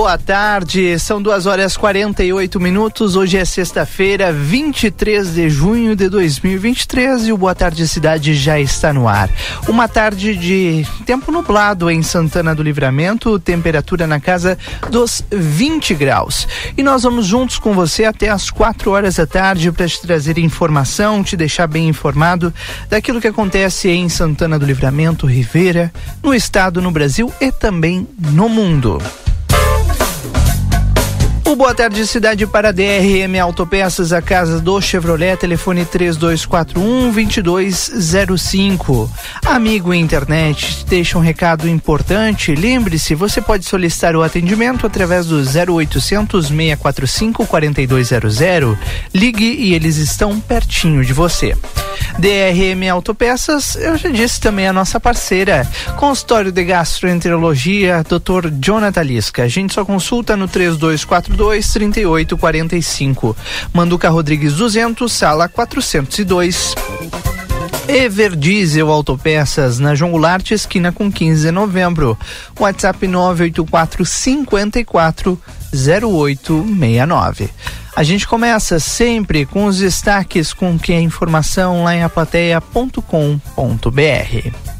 Boa tarde. São duas horas 48 minutos. Hoje é sexta-feira, 23 de junho de 2023 e o Boa Tarde Cidade já está no ar. Uma tarde de tempo nublado em Santana do Livramento, temperatura na casa dos 20 graus. E nós vamos juntos com você até as 4 horas da tarde para te trazer informação, te deixar bem informado daquilo que acontece em Santana do Livramento, Rivera, no estado, no Brasil e também no mundo. Boa Tarde Cidade para DRM Autopeças, a casa do Chevrolet, telefone 3241-2205. Amigo internet, deixa um recado importante. Lembre-se, você pode solicitar o atendimento através do 0800 645 4200. Ligue e eles estão pertinho de você. DRM Autopeças, eu já disse também a nossa parceira, consultório de gastroenterologia, Dr. Jonathan Lisca. A gente só consulta no 3242 3845. Manduca Rodrigues 200, sala 402. Everdiesel Autopeças na João Goulart, esquina com 15 de novembro. WhatsApp 984 54 0869. A gente começa sempre com os destaques com que a informação lá em aplateia.com.br.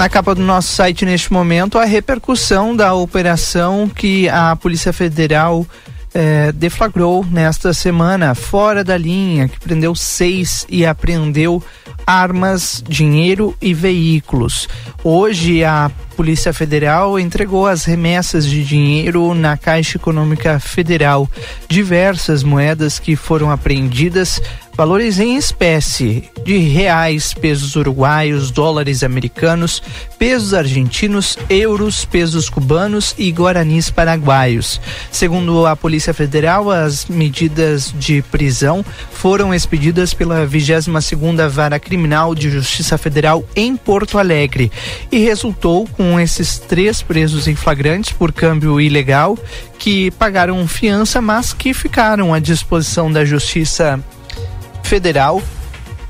Na capa do nosso site neste momento, a repercussão da operação que a Polícia Federal eh, deflagrou nesta semana, fora da linha, que prendeu seis e apreendeu armas, dinheiro e veículos. Hoje a Polícia Federal entregou as remessas de dinheiro na Caixa Econômica Federal. Diversas moedas que foram apreendidas valores em espécie de reais, pesos uruguaios, dólares americanos, pesos argentinos, euros, pesos cubanos e guaranis paraguaios. Segundo a Polícia Federal, as medidas de prisão foram expedidas pela 22 segunda Vara Criminal de Justiça Federal em Porto Alegre e resultou com esses três presos em flagrantes por câmbio ilegal que pagaram fiança, mas que ficaram à disposição da Justiça Federal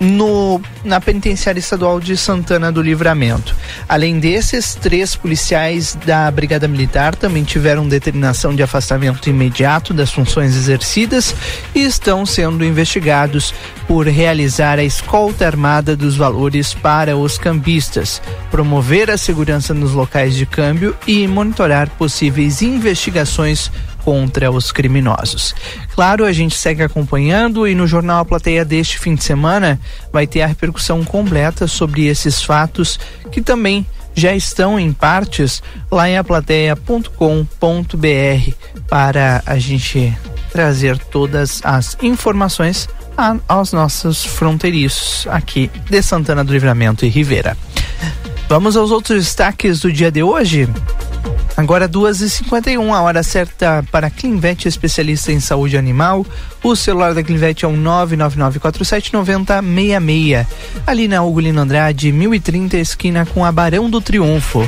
no, na penitenciária estadual de Santana do Livramento. Além desses, três policiais da Brigada Militar também tiveram determinação de afastamento imediato das funções exercidas e estão sendo investigados por realizar a escolta armada dos valores para os cambistas, promover a segurança nos locais de câmbio e monitorar possíveis investigações contra os criminosos. Claro, a gente segue acompanhando e no Jornal A Plateia deste fim de semana vai ter a repercussão completa sobre esses fatos que também já estão em partes lá em aplateia.com.br para a gente trazer todas as informações a, aos nossos fronteiriços aqui de Santana do Livramento e Rivera. Vamos aos outros destaques do dia de hoje? Agora 2h51, a hora certa para Clinvet, especialista em saúde animal. O celular da Clinvet é o um 999479066. Ali na Ugolino Andrade, 1030, esquina com a Barão do Triunfo.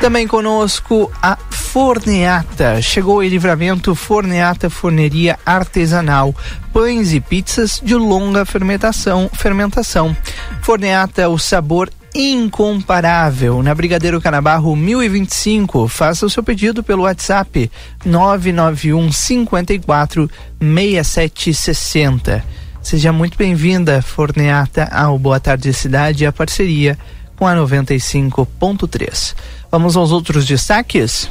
Também conosco a Forneata. Chegou em livramento Forneata Forneria Artesanal. Pães e pizzas de longa fermentação. fermentação. Forneata, o sabor incomparável na Brigadeiro Canabarro 1025. Faça o seu pedido pelo WhatsApp 991 54 6760. Seja muito bem-vinda, Forneata, ao Boa Tarde Cidade e a parceria com a 95.3. Vamos aos outros destaques?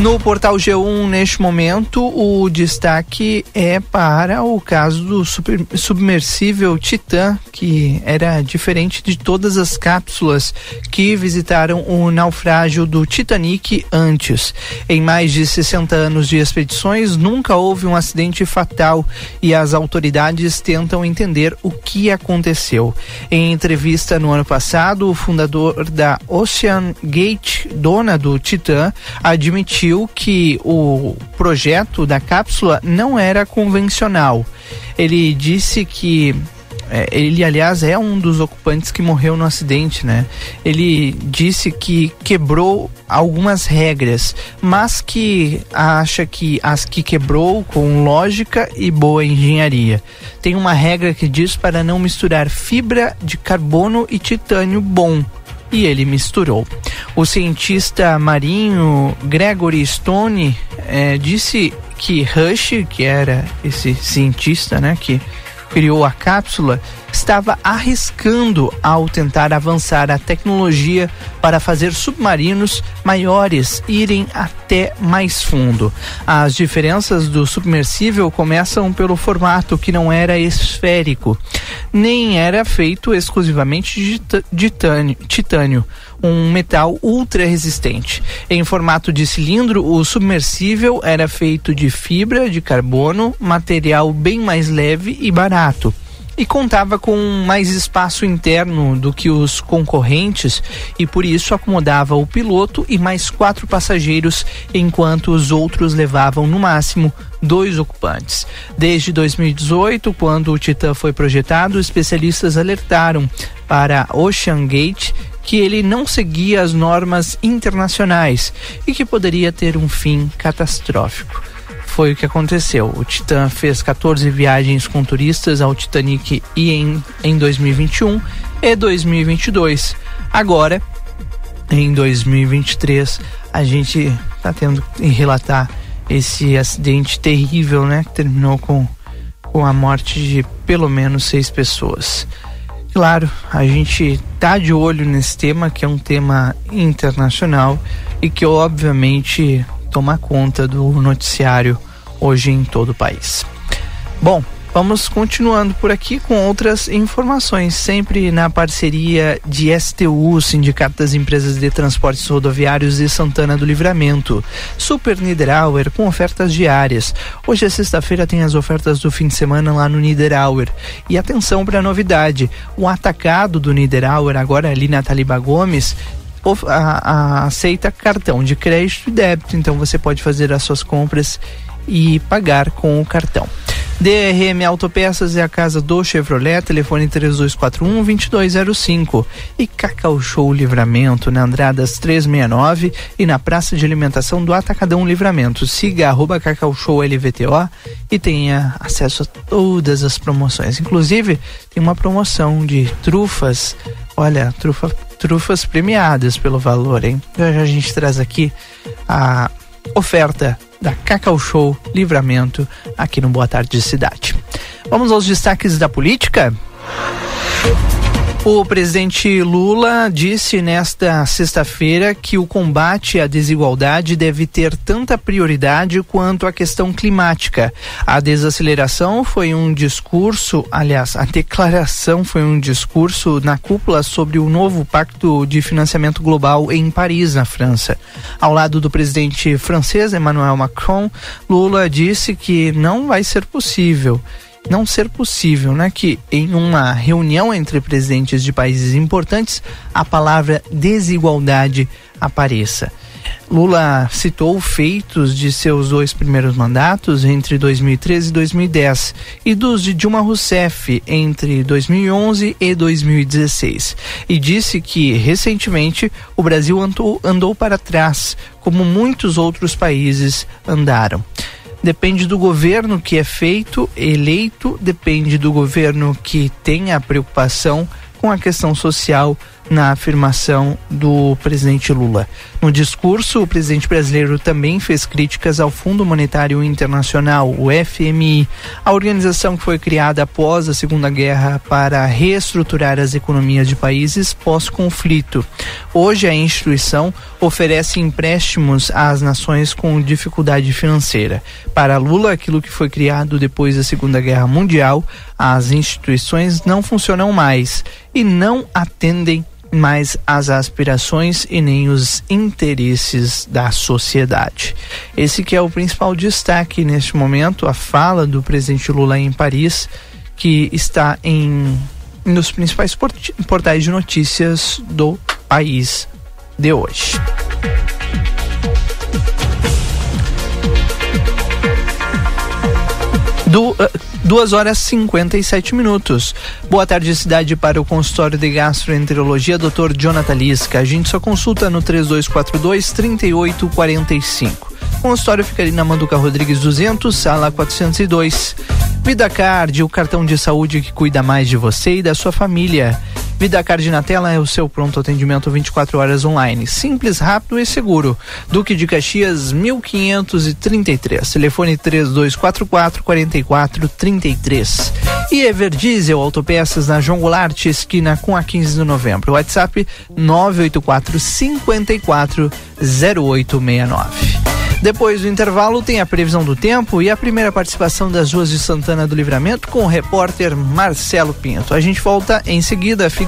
No portal G1, neste momento, o destaque é para o caso do super, submersível Titã, que era diferente de todas as cápsulas que visitaram o naufrágio do Titanic antes. Em mais de 60 anos de expedições, nunca houve um acidente fatal e as autoridades tentam entender o que aconteceu. Em entrevista no ano passado, o fundador da Ocean Gate, dona do admitiu admitiu que o projeto da cápsula não era convencional. Ele disse que é, ele aliás é um dos ocupantes que morreu no acidente, né? Ele disse que quebrou algumas regras, mas que acha que as que quebrou com lógica e boa engenharia. Tem uma regra que diz para não misturar fibra de carbono e titânio bom e ele misturou. O cientista marinho Gregory Stone é, disse que Rush, que era esse cientista, né, que criou a cápsula, estava arriscando ao tentar avançar a tecnologia para fazer submarinos maiores irem até mais fundo. As diferenças do submersível começam pelo formato que não era esférico, nem era feito exclusivamente de titânio, um metal ultra resistente. Em formato de cilindro, o submersível era feito de fibra de carbono, material bem mais leve e barato e contava com mais espaço interno do que os concorrentes e por isso acomodava o piloto e mais quatro passageiros, enquanto os outros levavam no máximo dois ocupantes. Desde 2018, quando o Titan foi projetado, especialistas alertaram para Ocean Gate que ele não seguia as normas internacionais e que poderia ter um fim catastrófico. Foi o que aconteceu. O Titan fez 14 viagens com turistas ao Titanic e em, em 2021 e 2022. Agora, em 2023, a gente está tendo que relatar esse acidente terrível, né? Que terminou com, com a morte de pelo menos seis pessoas. Claro, a gente tá de olho nesse tema, que é um tema internacional e que obviamente toma conta do noticiário hoje em todo o país. Bom, Vamos continuando por aqui com outras informações, sempre na parceria de STU, Sindicato das Empresas de Transportes Rodoviários de Santana do Livramento. Super Niederauer com ofertas diárias. Hoje é sexta-feira, tem as ofertas do fim de semana lá no Niederauer. E atenção para a novidade: o atacado do Niederauer, agora ali na Taliba Gomes, a, a, aceita cartão de crédito e débito, então você pode fazer as suas compras e pagar com o cartão. DRM Autopeças é a casa do Chevrolet, telefone 3241-2205. E Cacau Show Livramento, na Andradas 369 e na Praça de Alimentação do Atacadão Livramento. Siga Cacau Show LVTO e tenha acesso a todas as promoções. Inclusive, tem uma promoção de trufas, olha, trufa, trufas premiadas pelo valor, hein? Já, já a gente traz aqui a oferta da Cacau Show Livramento aqui no Boa Tarde Cidade. Vamos aos destaques da política? O presidente Lula disse nesta sexta-feira que o combate à desigualdade deve ter tanta prioridade quanto a questão climática. A desaceleração foi um discurso, aliás, a declaração foi um discurso na cúpula sobre o novo Pacto de Financiamento Global em Paris, na França. Ao lado do presidente francês Emmanuel Macron, Lula disse que não vai ser possível não ser possível, né, que em uma reunião entre presidentes de países importantes a palavra desigualdade apareça. Lula citou feitos de seus dois primeiros mandatos entre 2013 e 2010 e dos de Dilma Rousseff entre 2011 e 2016 e disse que recentemente o Brasil andou, andou para trás, como muitos outros países andaram depende do governo que é feito, eleito, depende do governo que tem a preocupação com a questão social na afirmação do presidente Lula. No discurso, o presidente brasileiro também fez críticas ao Fundo Monetário Internacional, o FMI, a organização que foi criada após a Segunda Guerra para reestruturar as economias de países pós-conflito. Hoje, a instituição oferece empréstimos às nações com dificuldade financeira. Para Lula, aquilo que foi criado depois da Segunda Guerra Mundial, as instituições não funcionam mais e não atendem mais as aspirações e nem os interesses da sociedade. Esse que é o principal destaque neste momento, a fala do presidente Lula em Paris, que está em nos principais portais de notícias do país de hoje. 2 horas 57 minutos. Boa tarde, cidade, para o consultório de gastroenterologia, Dr. Jonathan Lisca. A gente só consulta no 3242 3845. O consultório fica ali na Manduca Rodrigues 200, sala 402. Vida Card, o cartão de saúde que cuida mais de você e da sua família. Vida Card na tela é o seu pronto atendimento 24 horas online. Simples, rápido e seguro. Duque de Caxias 1533. Telefone 3244 4433. E Everdiesel Autopeças na João Goulart, esquina com a 15 de novembro. WhatsApp 984 54 0869. Depois do intervalo, tem a previsão do tempo e a primeira participação das ruas de Santana do Livramento com o repórter Marcelo Pinto. A gente volta em seguida, fique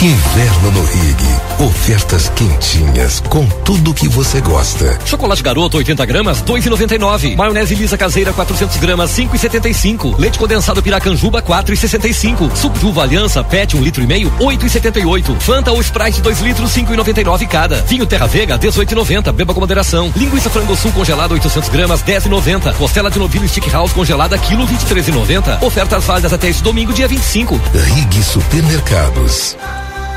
Inverno no Rig. Ofertas quentinhas com tudo que você gosta. Chocolate Garoto 80 gramas 2,99. Maionese lisa caseira 400 gramas 5,75. Leite condensado Piracanjuba 4,65. Suco de uva Aliança PET 1 um litro e meio 8,78. Fanta ou Sprite 2 litros 5,99 cada. Vinho Terra Vega 18,90. Beba com moderação. Linguiça frango sul congelada 800 gramas 10,90. Costela de novilho Stick House congelada quilo 23,90. Ofertas válidas até este domingo dia 25. Rig Supermercados.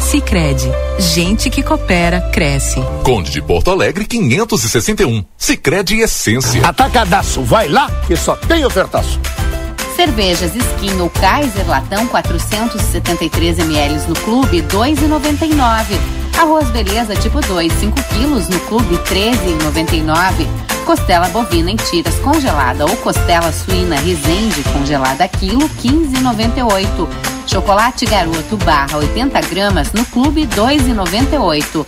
Sicredi, gente que coopera cresce. Conde de Porto Alegre 561. Sicredi Essência. Atacadaço, vai lá que só tem ofertaço. Cervejas Skin ou Kaiser Latão 473 ml no clube 2,99. Arroz Beleza tipo 2, 5 quilos no clube 13,99. Costela bovina em tiras congelada ou costela suína Resende congelada quilo 15,98. Chocolate Garoto barra 80 gramas no clube 2,98.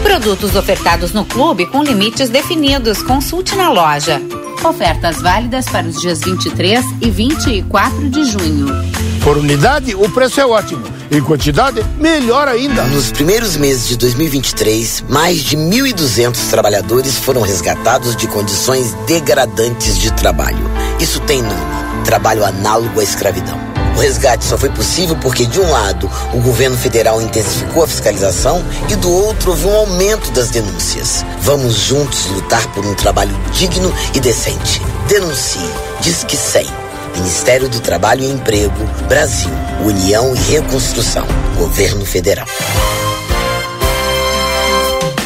Produtos ofertados no clube com limites definidos. Consulte na loja. Ofertas válidas para os dias 23 e 24 de junho. Por unidade, o preço é ótimo. Em quantidade, melhor ainda. Nos primeiros meses de 2023, mais de 1.200 trabalhadores foram resgatados de condições degradantes de trabalho. Isso tem nome: trabalho análogo à escravidão. Resgate só foi possível porque, de um lado, o governo federal intensificou a fiscalização e, do outro, houve um aumento das denúncias. Vamos juntos lutar por um trabalho digno e decente. Denuncie. Diz que 100. Ministério do Trabalho e Emprego, Brasil, União e Reconstrução, Governo Federal.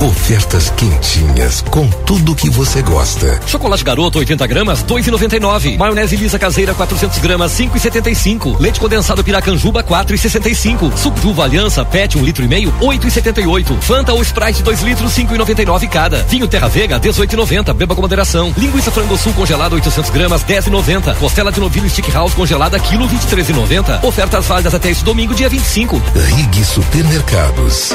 Ofertas quentinhas com tudo que você gosta. Chocolate Garoto 80 gramas 2,99. Maionese lisa caseira 400 gramas 5,75. Leite condensado Piracanjuba 4,65. Suco de uva Aliança PET 1 um litro e meio 8,78. Fanta ou Sprite 2 litros 5,99 cada. Vinho Terra Vega 18,90. Beba com moderação. Linguiça frango sul congelado 800 gramas 10,90. Costela de novilho Stick House congelada quilo 23,90. Ofertas válidas até este domingo dia 25. Rig Supermercados.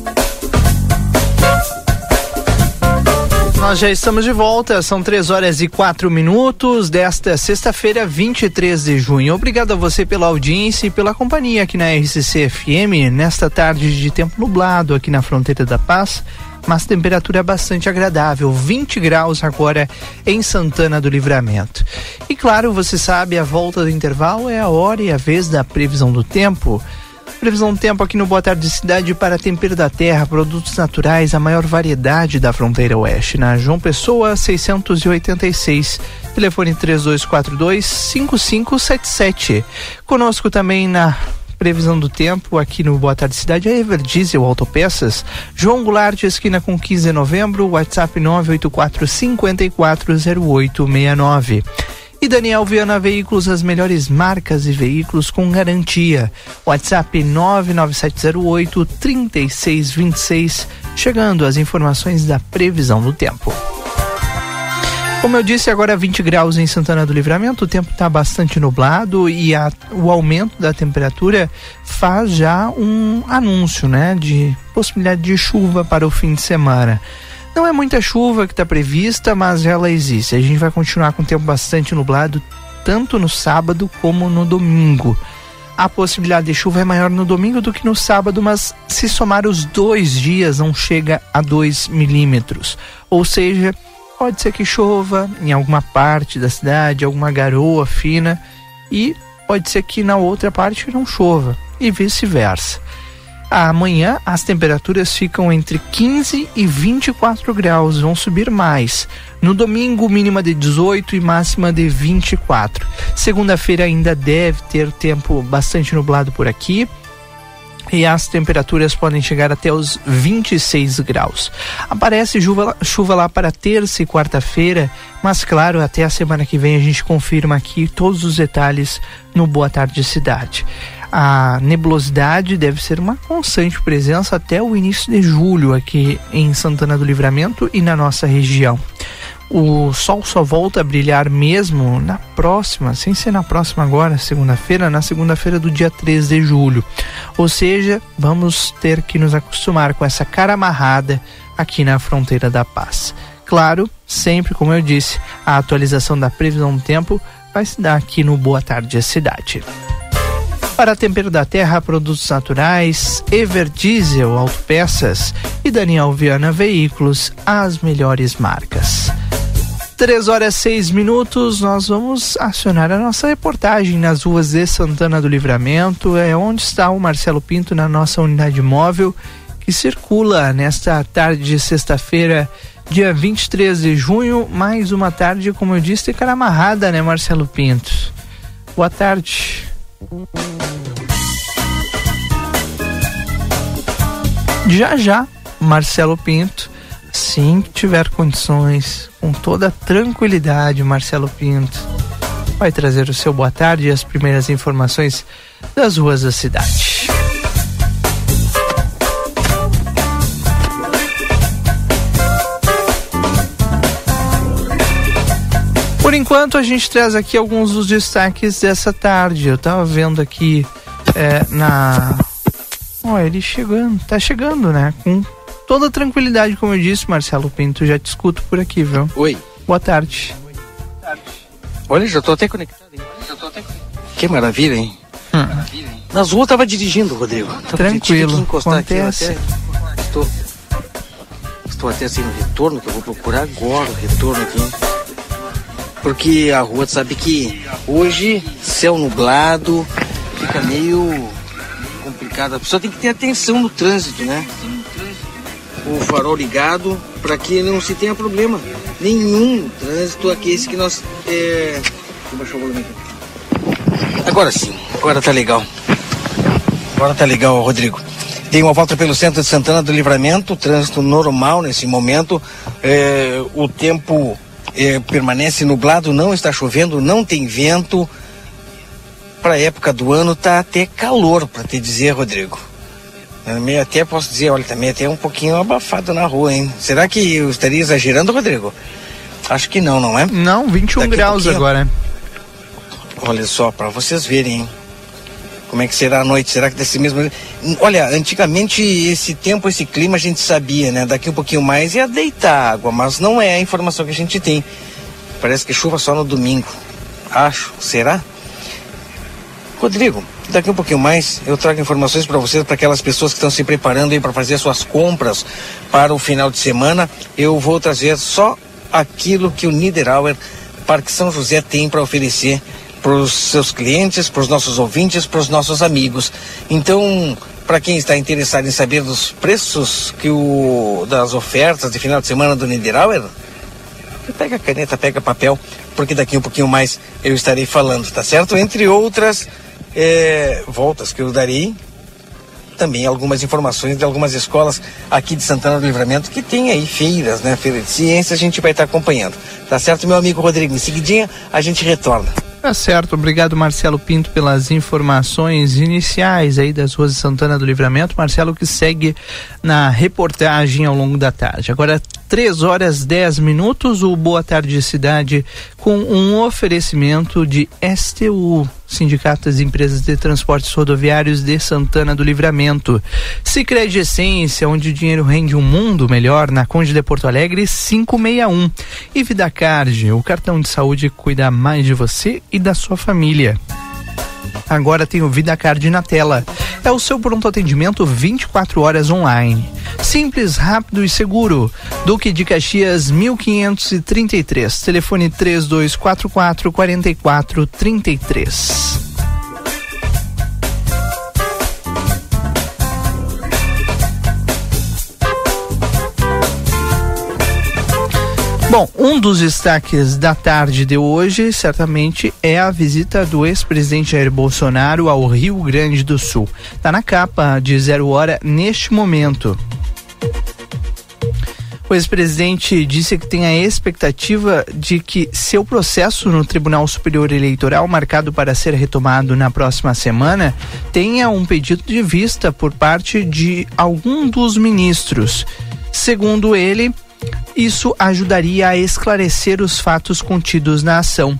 Nós já estamos de volta, são três horas e quatro minutos desta sexta-feira, 23 de junho. Obrigado a você pela audiência e pela companhia aqui na RCC FM, nesta tarde de tempo nublado aqui na fronteira da paz, mas temperatura bastante agradável, 20 graus agora em Santana do Livramento. E claro, você sabe, a volta do intervalo é a hora e a vez da previsão do tempo. Previsão do tempo aqui no Boa Tarde Cidade para Tempero da Terra, produtos naturais, a maior variedade da fronteira oeste. Na João Pessoa, 686. Telefone 3242 5577. Conosco também na previsão do tempo aqui no Boa Tarde Cidade é Everdiesel Autopeças, João Goulart, esquina com 15 de novembro, WhatsApp 984 540869. E Daniel Viana Veículos, as melhores marcas e veículos com garantia. WhatsApp 99708 3626. Chegando as informações da previsão do tempo. Como eu disse, agora 20 graus em Santana do Livramento, o tempo está bastante nublado e a, o aumento da temperatura faz já um anúncio, né, de possibilidade de chuva para o fim de semana. Não é muita chuva que está prevista, mas ela existe. A gente vai continuar com o tempo bastante nublado, tanto no sábado como no domingo. A possibilidade de chuva é maior no domingo do que no sábado, mas se somar os dois dias não chega a 2 milímetros. Ou seja, pode ser que chova em alguma parte da cidade, alguma garoa fina, e pode ser que na outra parte não chova, e vice-versa. Amanhã as temperaturas ficam entre 15 e 24 graus, vão subir mais. No domingo, mínima de 18 e máxima de 24. Segunda-feira ainda deve ter tempo bastante nublado por aqui e as temperaturas podem chegar até os 26 graus. Aparece chuva, chuva lá para terça e quarta-feira, mas claro, até a semana que vem a gente confirma aqui todos os detalhes no Boa Tarde Cidade a nebulosidade deve ser uma constante presença até o início de julho aqui em Santana do Livramento e na nossa região. O sol só volta a brilhar mesmo na próxima, sem ser na próxima agora, segunda-feira, na segunda-feira do dia 3 de julho. Ou seja, vamos ter que nos acostumar com essa cara amarrada aqui na fronteira da paz. Claro, sempre, como eu disse, a atualização da previsão do tempo vai se dar aqui no Boa Tarde Cidade para Tempero da Terra, produtos naturais, Everdiesel Autopeças e Daniel Viana Veículos, as melhores marcas. Três horas seis minutos, nós vamos acionar a nossa reportagem nas ruas de Santana do Livramento, é onde está o Marcelo Pinto na nossa unidade móvel que circula nesta tarde de sexta-feira, dia 23 de junho, mais uma tarde, como eu disse, cara amarrada, né, Marcelo Pinto? Boa tarde. Já já, Marcelo Pinto, sim que tiver condições, com toda tranquilidade, Marcelo Pinto, vai trazer o seu boa tarde e as primeiras informações das ruas da cidade. Enquanto, a gente traz aqui alguns dos destaques dessa tarde. Eu tava vendo aqui é, na. Ó, ele chegando, tá chegando, né? Com toda tranquilidade, como eu disse, Marcelo Pinto. Já te escuto por aqui, viu? Oi. Boa tarde. Olha, já tô até conectado, hein? Já tô até Que maravilha, hein? Hum. Nas ruas tava dirigindo, Rodrigo. Tava Tranquilo. encostar Acontece. aqui. Até... Estou... Estou até sem retorno, que eu vou procurar agora o retorno aqui. Porque a rua, sabe que hoje, céu nublado, fica meio complicado. A pessoa tem que ter atenção no trânsito, né? O farol ligado para que não se tenha problema nenhum trânsito aqui esse que nós é... Agora sim, agora tá legal. Agora tá legal, Rodrigo. Dei uma volta pelo centro de Santana do Livramento, trânsito normal nesse momento. É, o tempo é, permanece nublado, não está chovendo, não tem vento. Para a época do ano tá até calor, para te dizer, Rodrigo. Eu até posso dizer, olha, também até um pouquinho abafado na rua, hein? Será que eu estaria exagerando, Rodrigo? Acho que não, não é? Não, 21 Daqui graus agora. Olha só, para vocês verem, hein? Como é que será a noite? Será que desse mesmo. Olha, antigamente esse tempo, esse clima a gente sabia, né? Daqui um pouquinho mais ia deitar água, mas não é a informação que a gente tem. Parece que chuva só no domingo. Acho. Será? Rodrigo, daqui um pouquinho mais eu trago informações para vocês, para aquelas pessoas que estão se preparando aí para fazer suas compras para o final de semana. Eu vou trazer só aquilo que o Niederauer Parque São José tem para oferecer para os seus clientes, para os nossos ouvintes, para os nossos amigos. Então, para quem está interessado em saber dos preços que o das ofertas de final de semana do Niederauer, pega a caneta, pega papel, porque daqui um pouquinho mais eu estarei falando, tá certo? Entre outras eh, voltas que eu darei, também algumas informações de algumas escolas aqui de Santana do Livramento que tem aí feiras, né? Feira de ciência, a gente vai estar acompanhando. Tá certo, meu amigo Rodrigo? Em seguidinha a gente retorna. Tá certo, obrigado Marcelo Pinto pelas informações iniciais aí das ruas de Santana do Livramento. Marcelo que segue na reportagem ao longo da tarde. Agora 3 horas 10 minutos, o Boa Tarde Cidade com um oferecimento de STU, Sindicato das Empresas de Transportes Rodoviários de Santana do Livramento. Sicredi Essência, onde o dinheiro rende um mundo melhor, na Conde de Porto Alegre 561. E Vidacard, o cartão de saúde cuida mais de você e da sua família. Agora tem o VidaCard na tela. É o seu pronto atendimento 24 horas online. Simples, rápido e seguro. Duque de Caxias 1533. Telefone 3244 4433. Bom, um dos destaques da tarde de hoje certamente é a visita do ex-presidente Jair Bolsonaro ao Rio Grande do Sul. Está na capa de Zero Hora neste momento. O ex-presidente disse que tem a expectativa de que seu processo no Tribunal Superior Eleitoral, marcado para ser retomado na próxima semana, tenha um pedido de vista por parte de algum dos ministros. Segundo ele, isso ajudaria a esclarecer os fatos contidos na ação.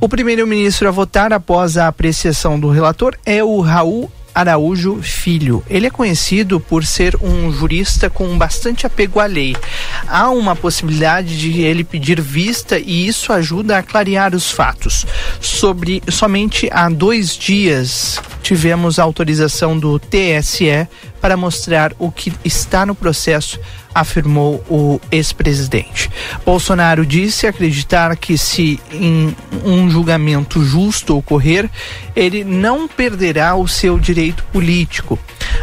O primeiro-ministro a votar após a apreciação do relator é o Raul Araújo Filho. Ele é conhecido por ser um jurista com bastante apego à lei. Há uma possibilidade de ele pedir vista e isso ajuda a clarear os fatos. Sobre somente há dois dias tivemos a autorização do TSE para mostrar o que está no processo, afirmou o ex-presidente. Bolsonaro disse acreditar que se um julgamento justo ocorrer, ele não perderá o seu direito político.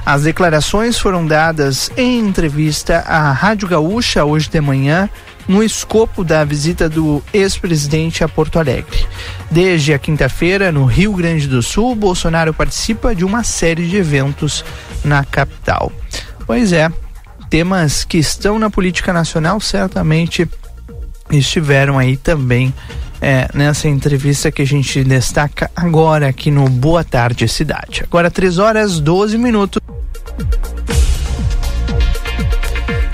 As declarações foram dadas em entrevista à Rádio Gaúcha hoje de manhã, no escopo da visita do ex-presidente a Porto Alegre. Desde a quinta-feira, no Rio Grande do Sul, Bolsonaro participa de uma série de eventos na capital. Pois é, temas que estão na política nacional certamente estiveram aí também é, nessa entrevista que a gente destaca agora aqui no Boa Tarde Cidade. Agora 3 horas 12 minutos.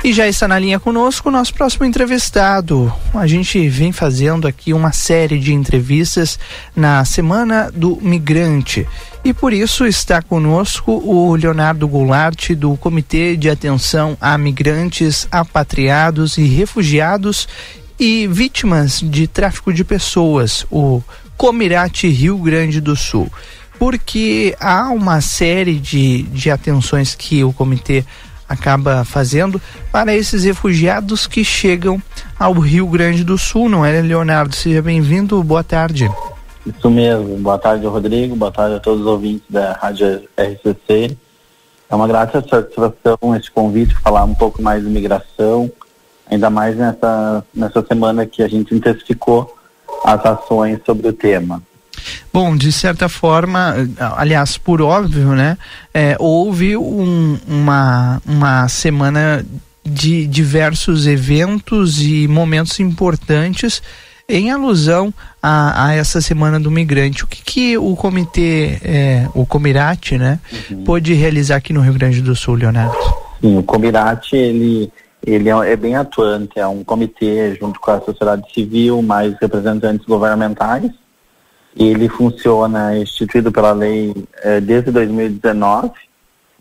E já está na linha conosco o nosso próximo entrevistado. A gente vem fazendo aqui uma série de entrevistas na Semana do Migrante. E por isso está conosco o Leonardo Goulart, do Comitê de Atenção a Migrantes, Apatriados e Refugiados e Vítimas de Tráfico de Pessoas, o Comirate Rio Grande do Sul. Porque há uma série de, de atenções que o comitê acaba fazendo para esses refugiados que chegam ao Rio Grande do Sul, não é, Leonardo? Seja bem-vindo, boa tarde. Isso mesmo, boa tarde, Rodrigo, boa tarde a todos os ouvintes da Rádio RCC. É uma grata satisfação esse convite, falar um pouco mais de migração, ainda mais nessa, nessa semana que a gente intensificou as ações sobre o tema. Bom, de certa forma, aliás, por óbvio, né? É, houve um, uma, uma semana de diversos eventos e momentos importantes em alusão a, a, essa semana do migrante. O que, que o comitê, é, o Comirate, né, uhum. pôde realizar aqui no Rio Grande do Sul, Leonardo? Sim, o Comirate, ele, ele é, é bem atuante, é um comitê junto com a sociedade civil, mais representantes governamentais, ele funciona, é instituído pela lei é, desde 2019,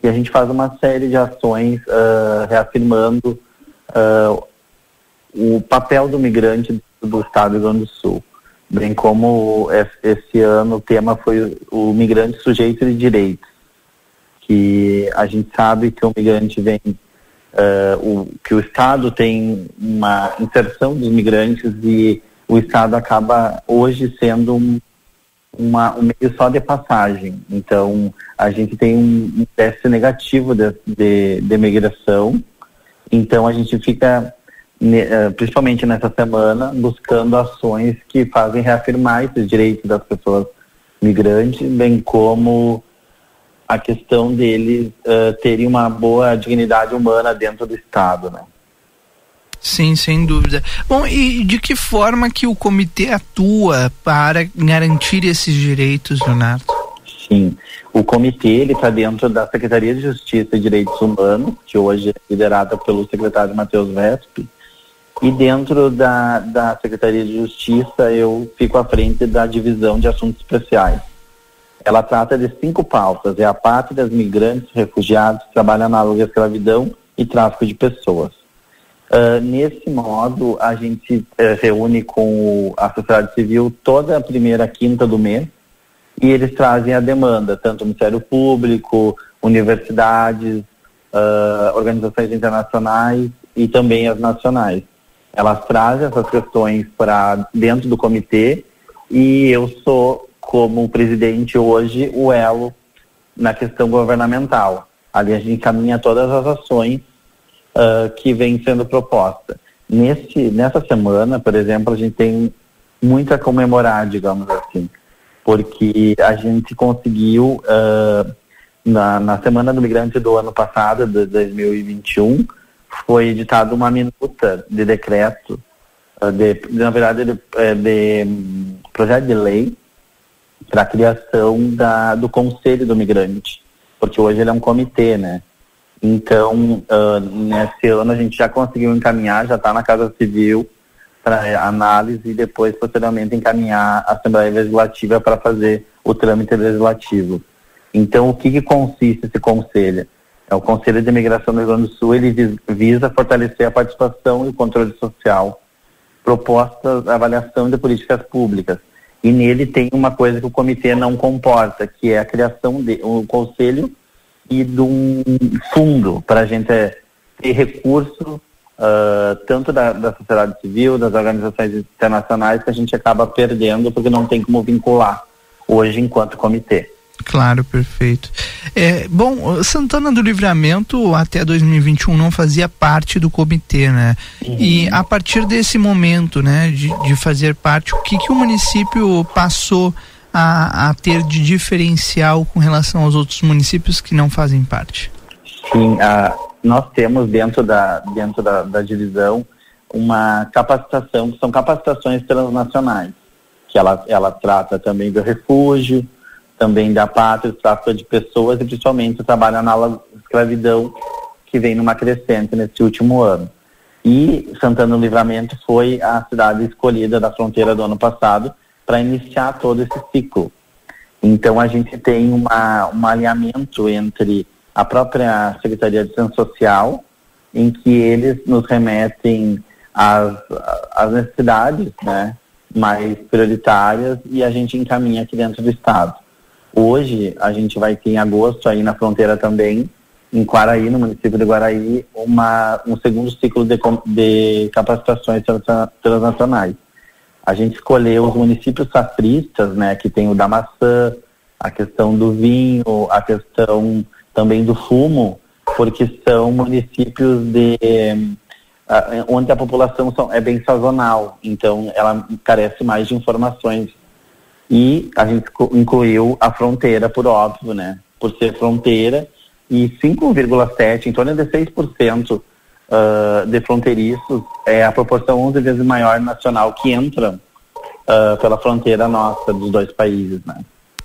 e a gente faz uma série de ações uh, reafirmando uh, o papel do migrante do Estado do Rio Grande do Sul. Bem como esse ano o tema foi o migrante sujeito de direitos, que a gente sabe que o migrante vem, uh, o, que o Estado tem uma inserção dos migrantes e o Estado acaba hoje sendo um uma, um meio só de passagem. Então, a gente tem um, teste negativo de, de, de migração. Então, a gente fica, principalmente nessa semana, buscando ações que fazem reafirmar esses direitos das pessoas migrantes, bem como a questão deles uh, terem uma boa dignidade humana dentro do Estado, né? Sim, sem dúvida. Bom, e de que forma que o comitê atua para garantir esses direitos, Leonardo? Sim, o comitê ele está dentro da Secretaria de Justiça e Direitos Humanos, que hoje é liderada pelo secretário Matheus Vesp, e dentro da, da Secretaria de Justiça eu fico à frente da divisão de assuntos especiais. Ela trata de cinco pautas, é a pátria, migrantes, refugiados, trabalho análogo à escravidão e tráfico de pessoas. Uh, nesse modo, a gente uh, reúne com a sociedade civil toda a primeira quinta do mês e eles trazem a demanda, tanto o Ministério Público, universidades, uh, organizações internacionais e também as nacionais. Elas trazem essas questões para dentro do comitê e eu sou, como presidente hoje, o elo na questão governamental. Ali a gente encaminha todas as ações uh, que vem sendo proposta. Nesse, nessa semana, por exemplo, a gente tem muito a comemorar, digamos assim, porque a gente conseguiu, uh, na, na Semana do Migrante do ano passado, de 2021, foi editada uma minuta de decreto, uh, de, na verdade, de, eh, de um, projeto de lei para a criação da, do Conselho do Migrante, porque hoje ele é um comitê, né? Então, uh, nesse ano a gente já conseguiu encaminhar, já está na Casa Civil para análise e depois, posteriormente, encaminhar a Assembleia Legislativa para fazer o trâmite legislativo. Então, o que, que consiste esse conselho? É o Conselho de Imigração do Rio Grande do Sul, ele visa fortalecer a participação e o controle social, propostas, avaliação de políticas públicas. E nele tem uma coisa que o comitê não comporta, que é a criação de um conselho e de um fundo para a gente ter recurso uh, tanto da, da, sociedade civil, das organizações internacionais, que a gente acaba perdendo porque não tem como vincular hoje enquanto comitê. Claro, perfeito. É, bom, Santana do Livramento até 2021 não fazia parte do comitê, né? Uhum. E a partir desse momento, né, de, de fazer parte, o que, que o município passou a, a ter de diferencial com relação aos outros municípios que não fazem parte? Sim, nós temos dentro da, dentro da, da divisão uma capacitação, que são capacitações transnacionais. que ela, ela trata também do refúgio, também da pátria, tráfico de pessoas e principalmente o trabalho análogo escravidão que vem numa crescente nesse último ano. E Santana do Livramento foi a cidade escolhida da fronteira do ano passado para iniciar todo esse ciclo. Então a gente tem uma, um alinhamento entre a própria Secretaria de Ciência Social, em que eles nos remetem às, às necessidades né, mais prioritárias e a gente encaminha aqui dentro do Estado. Hoje, a gente vai ter em agosto, aí na fronteira também, em Quaraí, no município de Guaraí, uma, um segundo ciclo de, de capacitações transnacionais. A gente escolheu os municípios safristas, né, que tem o da maçã, a questão do vinho, a questão também do fumo, porque são municípios de onde a população é bem sazonal, então ela carece mais de informações. E a gente incluiu a fronteira, por óbvio, né, por ser fronteira, e 5,7%, em torno de 6% uh, ah, de fronteiriços, é a proporção 11 vezes maior nacional que entra uh, pela fronteira nossa dos dois países, né.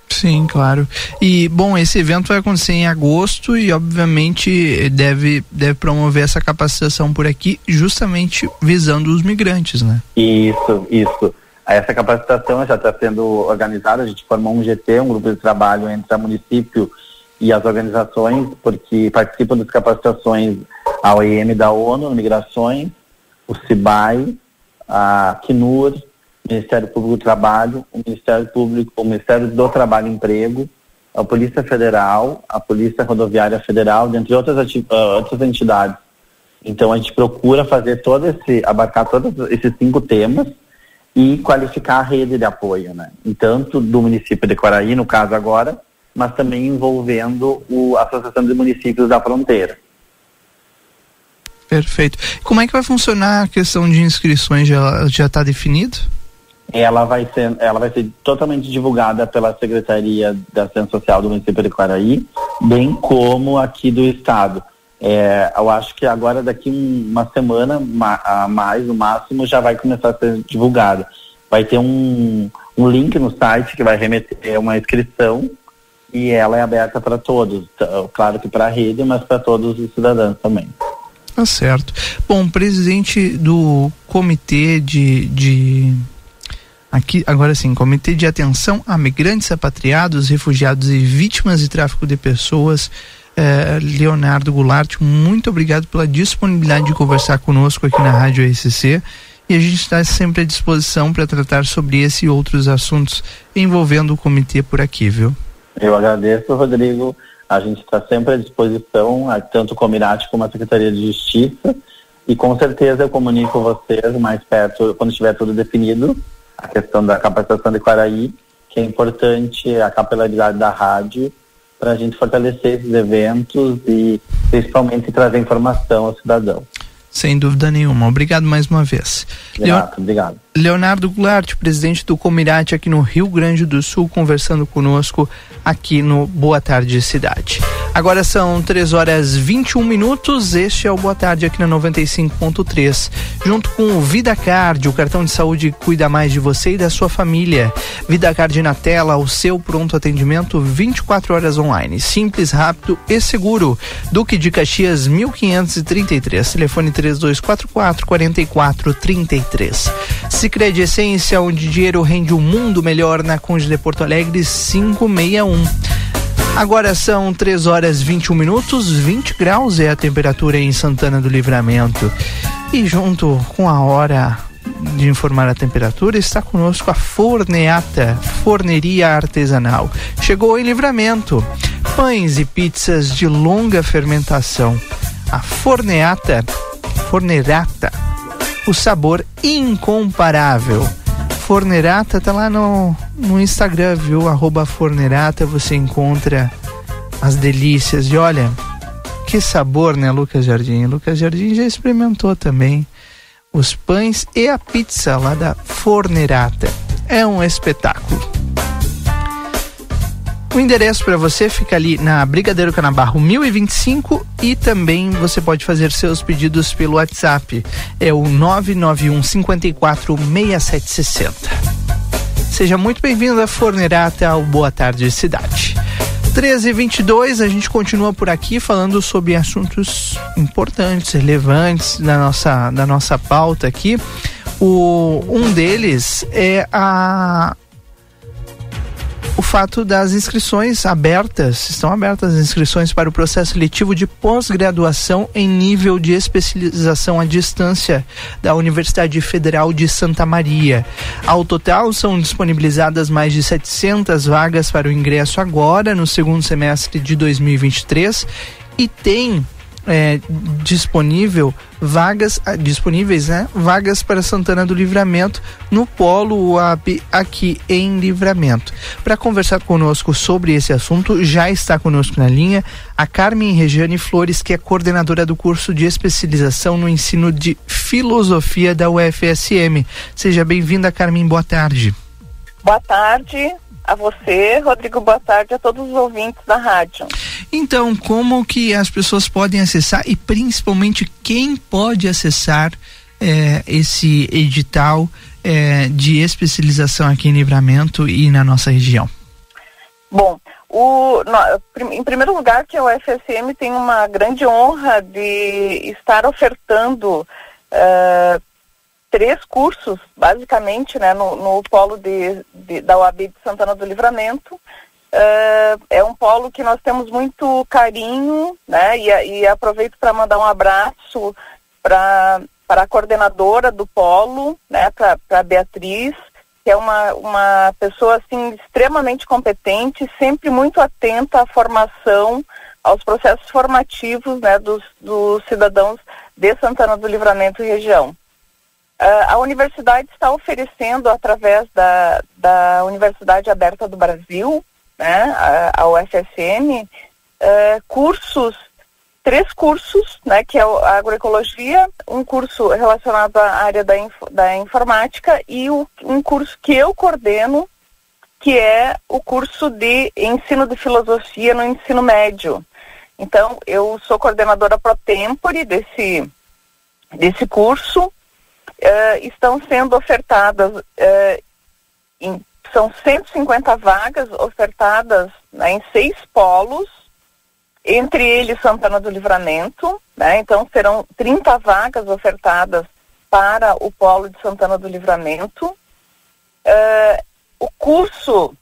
Sim, claro. E, bom, esse evento vai acontecer em agosto e, obviamente, deve, deve promover essa capacitação por aqui, justamente visando os migrantes, né? Isso, isso. Essa capacitação já está sendo organizada, a gente formou um GT, um grupo de trabalho entre o município e as organizações, porque participam das capacitações a OIM da ONU, Migrações, o CIBAI, a CNUR, Ministério Público do Trabalho, o Ministério Público, o Ministério do Trabalho e Emprego, a Polícia Federal, a Polícia Rodoviária Federal, dentre outras, uh, outras entidades. Então a gente procura fazer todo esse, abarcar todos esses cinco temas e qualificar a rede de apoio, né? Tanto do município de Quaraí, no caso agora, mas também envolvendo o, a Associação de Municípios da Fronteira. Perfeito. Como é que vai funcionar a questão de inscrições? Já está definido? ela vai ser, ela vai ser totalmente divulgada pela Secretaria da Ciência Social do município de Quaraí, bem como aqui do estado. É, eu acho que agora daqui uma semana a mais, no máximo, já vai começar a ser divulgada. Vai ter um, um link no site que vai remeter uma inscrição e ela é aberta para todos. Claro que para a rede, mas para todos os cidadãos também. Tá certo. Bom, presidente do Comitê de, de Aqui, agora sim, Comitê de Atenção a Migrantes, Repatriados, Refugiados e Vítimas de Tráfico de Pessoas, eh, Leonardo Goulart, muito obrigado pela disponibilidade de conversar conosco aqui na Rádio RCC e a gente está sempre à disposição para tratar sobre esse e outros assuntos envolvendo o comitê por aqui, viu? Eu agradeço, Rodrigo. A gente está sempre à disposição, tanto o Comirate como a Secretaria de Justiça. E com certeza eu comunico vocês mais perto, quando estiver tudo definido, a questão da capacitação de Quaraí, que é importante a capilaridade da rádio para a gente fortalecer esses eventos e principalmente trazer informação ao cidadão. Sem dúvida nenhuma. Obrigado mais uma vez. Leon... obrigado. Leonardo Goulart, presidente do Comirate aqui no Rio Grande do Sul, conversando conosco aqui no Boa Tarde Cidade. Agora são 3 horas 21 minutos. Este é o Boa Tarde aqui na 95.3. Junto com o Vida Card, o cartão de saúde cuida mais de você e da sua família. Vida Card na tela, o seu pronto atendimento 24 horas online. Simples, rápido e seguro. Duque de Caxias 1533. Telefone 3244 4433. Sicredi Essência, onde dinheiro rende um mundo melhor na Conde de Porto Alegre 561. Agora são 3 horas 21 minutos, 20 graus é a temperatura em Santana do Livramento. E junto com a hora de informar a temperatura, está conosco a Forneata, forneria artesanal. Chegou em livramento. Pães e pizzas de longa fermentação. A Forneata, Fornerata, o sabor incomparável. Fornerata tá lá no, no Instagram, viu? Arroba Fornerata, você encontra as delícias. E olha, que sabor, né, Lucas Jardim? Lucas Jardim já experimentou também os pães e a pizza lá da Fornerata. É um espetáculo. O endereço para você fica ali na Brigadeiro Canabarro 1025 e também você pode fazer seus pedidos pelo WhatsApp. É o 991 54 6760. Seja muito bem-vindo a Fornerata ao Boa Tarde Cidade. 13 e 22 a gente continua por aqui falando sobre assuntos importantes, relevantes da nossa, da nossa pauta aqui. O, um deles é a o fato das inscrições abertas, estão abertas as inscrições para o processo seletivo de pós-graduação em nível de especialização à distância da Universidade Federal de Santa Maria. Ao total, são disponibilizadas mais de 700 vagas para o ingresso agora, no segundo semestre de 2023, e tem é, disponível vagas ah, disponíveis, né? Vagas para Santana do Livramento no Polo UAP aqui em Livramento. Para conversar conosco sobre esse assunto, já está conosco na linha a Carmen Regiane Flores, que é coordenadora do curso de especialização no ensino de filosofia da UFSM. Seja bem-vinda, Carmen. Boa tarde. Boa tarde a você, Rodrigo. Boa tarde a todos os ouvintes da rádio. Então, como que as pessoas podem acessar e principalmente quem pode acessar eh, esse edital eh, de especialização aqui em Livramento e na nossa região? Bom, o, no, em primeiro lugar que a UFSM tem uma grande honra de estar ofertando uh, três cursos, basicamente, né, no, no polo de, de, da UAB de Santana do Livramento. Uh, é um polo que nós temos muito carinho, né, e, e aproveito para mandar um abraço para a coordenadora do polo, né, para Beatriz, que é uma, uma pessoa assim extremamente competente, sempre muito atenta à formação, aos processos formativos né, dos, dos cidadãos de Santana do Livramento e região. Uh, a universidade está oferecendo, através da, da Universidade Aberta do Brasil, né, a, a UFSM, uh, cursos, três cursos, né, que é a agroecologia, um curso relacionado à área da, inf, da informática e o, um curso que eu coordeno, que é o curso de ensino de filosofia no ensino médio. Então, eu sou coordenadora pro tempore desse, desse curso, uh, estão sendo ofertadas, uh, em, são 150 vagas ofertadas né, em seis polos, entre eles Santana do Livramento, né, então serão 30 vagas ofertadas para o polo de Santana do Livramento. Uh, o curso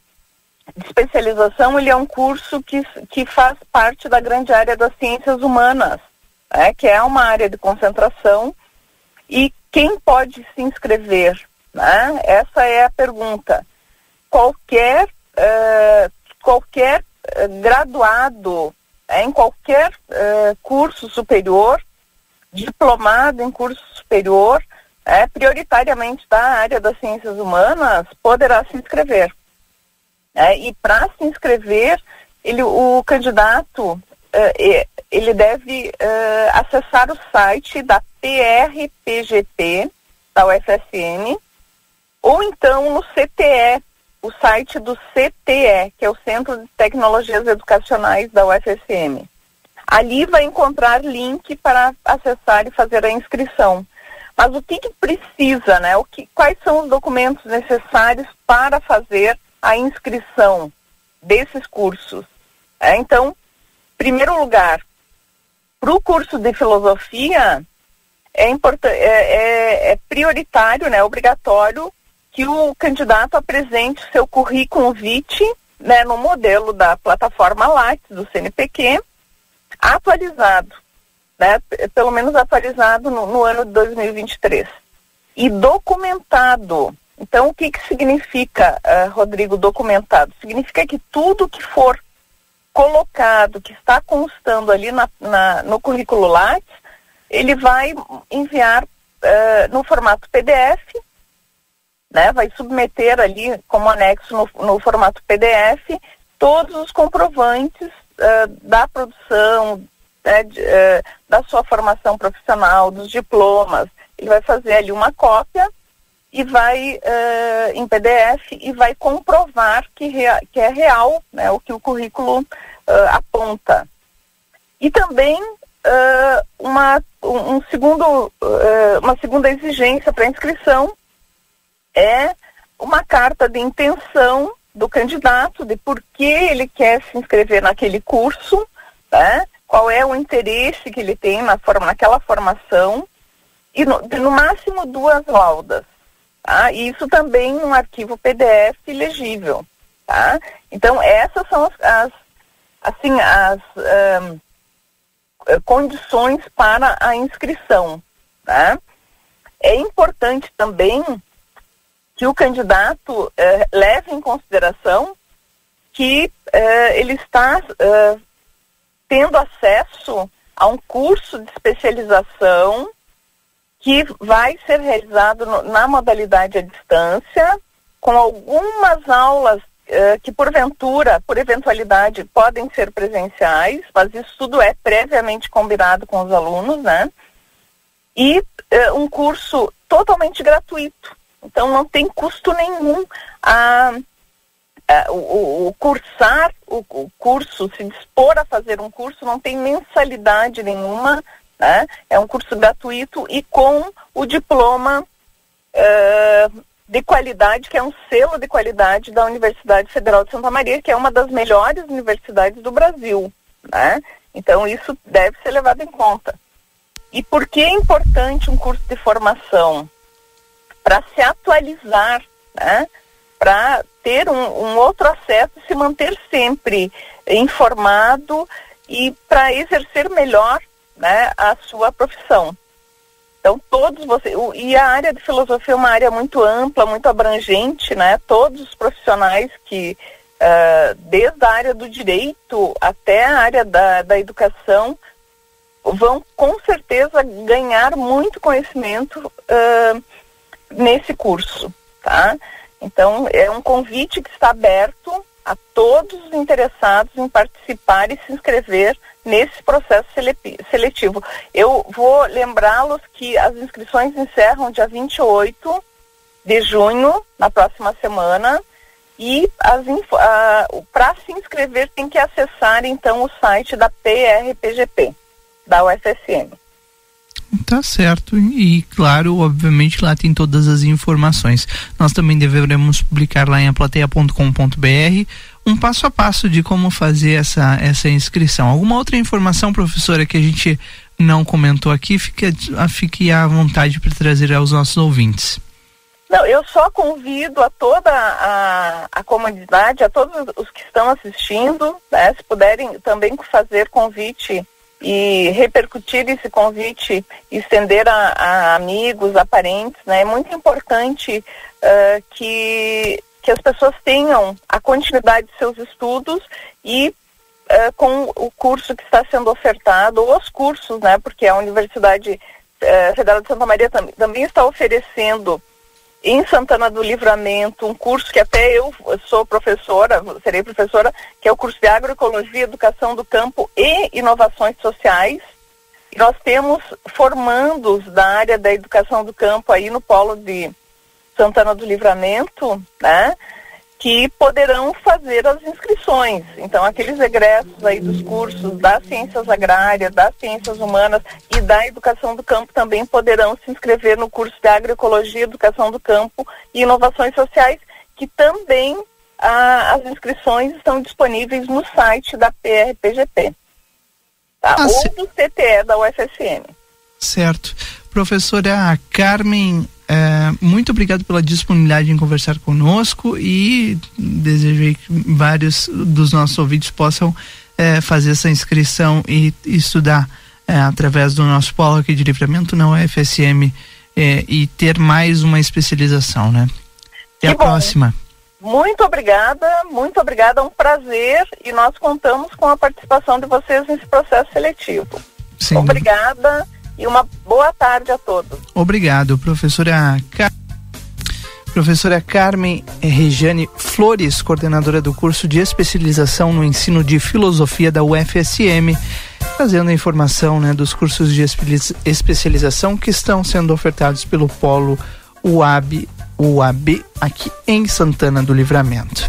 de especialização ele é um curso que, que faz parte da grande área das ciências humanas, né, que é uma área de concentração e quem pode se inscrever? Né? Essa é a pergunta. Qualquer, uh, qualquer uh, graduado uh, em qualquer curso superior, diplomado em curso superior, prioritariamente da área das ciências humanas, poderá se inscrever. e para se inscrever, ele, o candidato ele deve acessar o site da PRPGP da UFSM, ou então no CTE, o site do CTE, que é o Centro de Tecnologias Educacionais da UFSM. Ali vai encontrar link para acessar e fazer a inscrição. Mas o que, que precisa, né? O que, quais são os documentos necessários para fazer a inscrição desses cursos? É, então, primeiro lugar, para o curso de filosofia, é, é, é, é prioritário, né, obrigatório, que o candidato apresente seu currículo vitae, né, no modelo da plataforma Lattes do CNPq, atualizado, né, pelo menos atualizado no, no ano de 2023. E documentado. Então, o que, que significa, uh, Rodrigo, documentado? Significa que tudo que for colocado, que está constando ali na, na no currículo Lattes, ele vai enviar uh, no formato PDF, né, vai submeter ali como anexo no, no formato PDF todos os comprovantes uh, da produção, né, de, uh, da sua formação profissional, dos diplomas. Ele vai fazer ali uma cópia e vai em PDF e vai comprovar que, rea, que é real né, o que o currículo aponta. E também uh, uma, um, segundo, uh, uma segunda exigência para inscrição é uma carta de intenção do candidato de por que ele quer se inscrever naquele curso, né? qual é o interesse que ele tem na forma, naquela formação, e no, no máximo duas laudas. Tá? E isso também um arquivo PDF legível. Tá? Então, essas são as, as assim, as um, condições para a inscrição. Tá? É importante também que o candidato eh, leve em consideração que eh, ele está eh, tendo acesso a um curso de especialização que vai ser realizado no, na modalidade à distância, com algumas aulas que porventura, por eventualidade, podem ser presenciais, mas isso tudo é previamente combinado com os alunos, né? E um curso totalmente gratuito. Então não tem custo nenhum a, a o, o, cursar o, o, curso, se dispor a fazer um curso, não tem mensalidade nenhuma, né? É um curso gratuito e com o diploma uh, de qualidade, que é um selo de qualidade da Universidade Federal de Santa Maria, que é uma das melhores universidades do Brasil, né? Então isso deve ser levado em conta. E por que é importante um curso de formação? para se atualizar, né? para ter um, um, outro acesso se manter sempre informado e para exercer melhor né, a sua profissão. Então, todos vocês. E a área de filosofia é uma área muito ampla, muito abrangente, né? Todos os profissionais que, uh, desde a área do direito até a área da, da educação, vão com certeza ganhar muito conhecimento. Uh, nesse curso, tá? Então, é um convite que está aberto a todos os interessados em participar e se inscrever nesse processo seletivo. Eu vou lembrá-los que as inscrições encerram dia 28 de junho, na próxima semana, e para se inscrever tem que acessar então o site da PRPGP, da UFSM. Tá certo. E claro, obviamente lá tem todas as informações. Nós também deveremos publicar lá em aplateia.com.br um passo a passo de como fazer essa, essa inscrição. Alguma outra informação, professora, que a gente não comentou aqui, fique, fique à vontade para trazer aos nossos ouvintes. Não, eu só convido a toda a, a comunidade, a todos os que estão assistindo, né, se puderem também fazer convite e repercutir esse convite, estender a, a amigos, a parentes, né? É muito importante uh, que, que as pessoas tenham a continuidade de seus estudos e uh, com o curso que está sendo ofertado, ou os cursos, né? Porque a Universidade uh, Federal de Santa Maria tam também está oferecendo em Santana do Livramento, um curso que até eu sou professora, serei professora, que é o curso de Agroecologia, Educação do Campo e Inovações Sociais. E nós temos formandos da área da educação do campo aí no polo de Santana do Livramento, né? Que poderão fazer as inscrições. Então, aqueles egressos aí dos cursos das ciências agrárias, das ciências humanas e da educação do campo também poderão se inscrever no curso de agroecologia, educação do campo e inovações sociais, que também ah, as inscrições estão disponíveis no site da PRPGP. Tá? Ah, Ou do CTE da UFSM. Certo. Professora Carmen é, muito obrigado pela disponibilidade em conversar conosco e desejei que vários dos nossos ouvintes possam é, fazer essa inscrição e, e estudar é, através do nosso polo aqui de livramento na UFSM é, e ter mais uma especialização, né? Até que a bom. próxima. Muito obrigada, muito obrigada, é um prazer e nós contamos com a participação de vocês nesse processo seletivo. Sim. Obrigada e uma boa tarde a todos. Obrigado, professora. Car... Professora Carmen Regiane Flores, coordenadora do curso de especialização no ensino de filosofia da UFSM, trazendo a informação né, dos cursos de especialização que estão sendo ofertados pelo Polo UAB, UAB aqui em Santana do Livramento.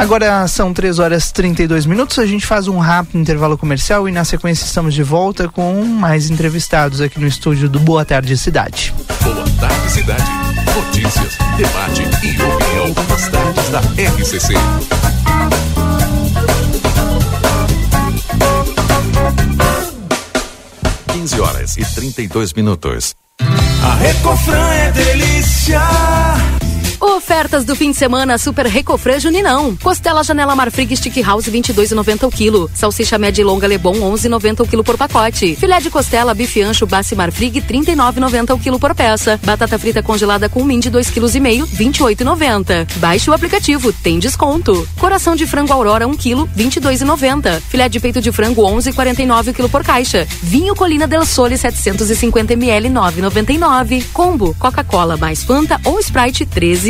Agora são 3 horas e 32 minutos. A gente faz um rápido intervalo comercial e na sequência estamos de volta com mais entrevistados aqui no estúdio do Boa Tarde Cidade. Boa Tarde Cidade. Notícias, debate e opinião nas tardes da RCC. Quinze horas e 32 minutos. A Recofran é delícia. Ofertas do fim de semana Super Recofran Juninão. Costela Janela Marfrig Stick House 22,90 o quilo. Salsicha média e longa Lebon 11,90 o quilo por pacote. Filé de costela bife ancho Bassi Marfrig 39,90 o quilo por peça. Batata frita congelada com mind 2 kg e meio 28,90. Baixe o aplicativo, tem desconto. Coração de frango Aurora 1 kg 22,90. Filé de peito de frango 11,49 o quilo por caixa. Vinho Colina del Sole 750 ml 9,99. Combo Coca-Cola mais Fanta ou Sprite 13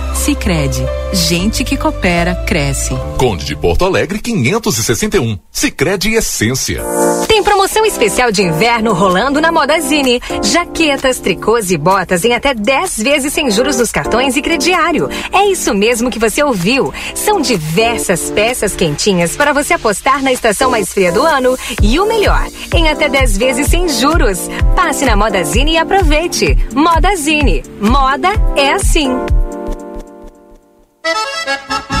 Sicredi, gente que coopera cresce. Conde de Porto Alegre 561. Sicredi Essência. Tem promoção especial de inverno rolando na Modazine. Jaquetas, tricôs e botas em até 10 vezes sem juros nos cartões e crediário. É isso mesmo que você ouviu. São diversas peças quentinhas para você apostar na estação mais fria do ano e o melhor, em até 10 vezes sem juros. Passe na Modazine e aproveite. Modazine. Moda é assim. Thank you.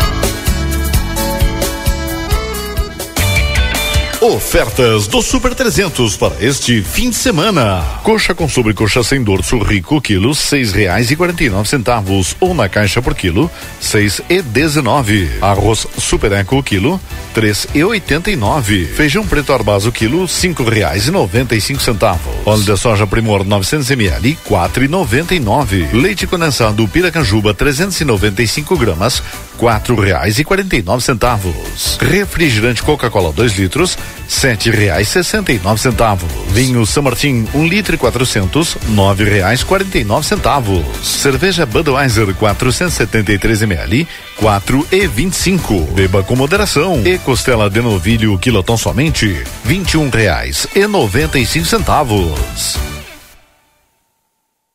Ofertas do Super 300 para este fim de semana. Coxa com sobrecoxa sem dorso rico, quilo, seis reais e quarenta e nove centavos. Ou na caixa por quilo, seis e dezenove. Arroz Super Eco, quilo, três e oitenta e nove. Feijão preto arbazo, quilo, cinco reais e noventa e cinco centavos. Óleo de soja Primor 900 ml, quatro e noventa e nove. Leite condensado Piracanjuba 395 gramas, quatro reais e quarenta e nove centavos. Refrigerante Coca-Cola 2 litros, sete reais sessenta e nove centavos. Vinho São Martin, um litro e quatrocentos, nove reais quarenta e nove centavos. Cerveja Budweiser 473 ml, quatro e vinte e cinco. Beba com moderação. E costela de novilho quilotão somente, vinte e um reais e noventa e cinco centavos.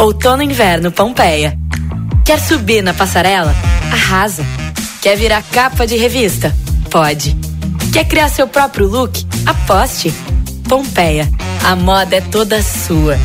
Outono inverno Pompeia. Quer subir na passarela? Arrasa. Quer virar capa de revista? Pode. Quer criar seu próprio look? Aposte. Pompeia. A moda é toda sua.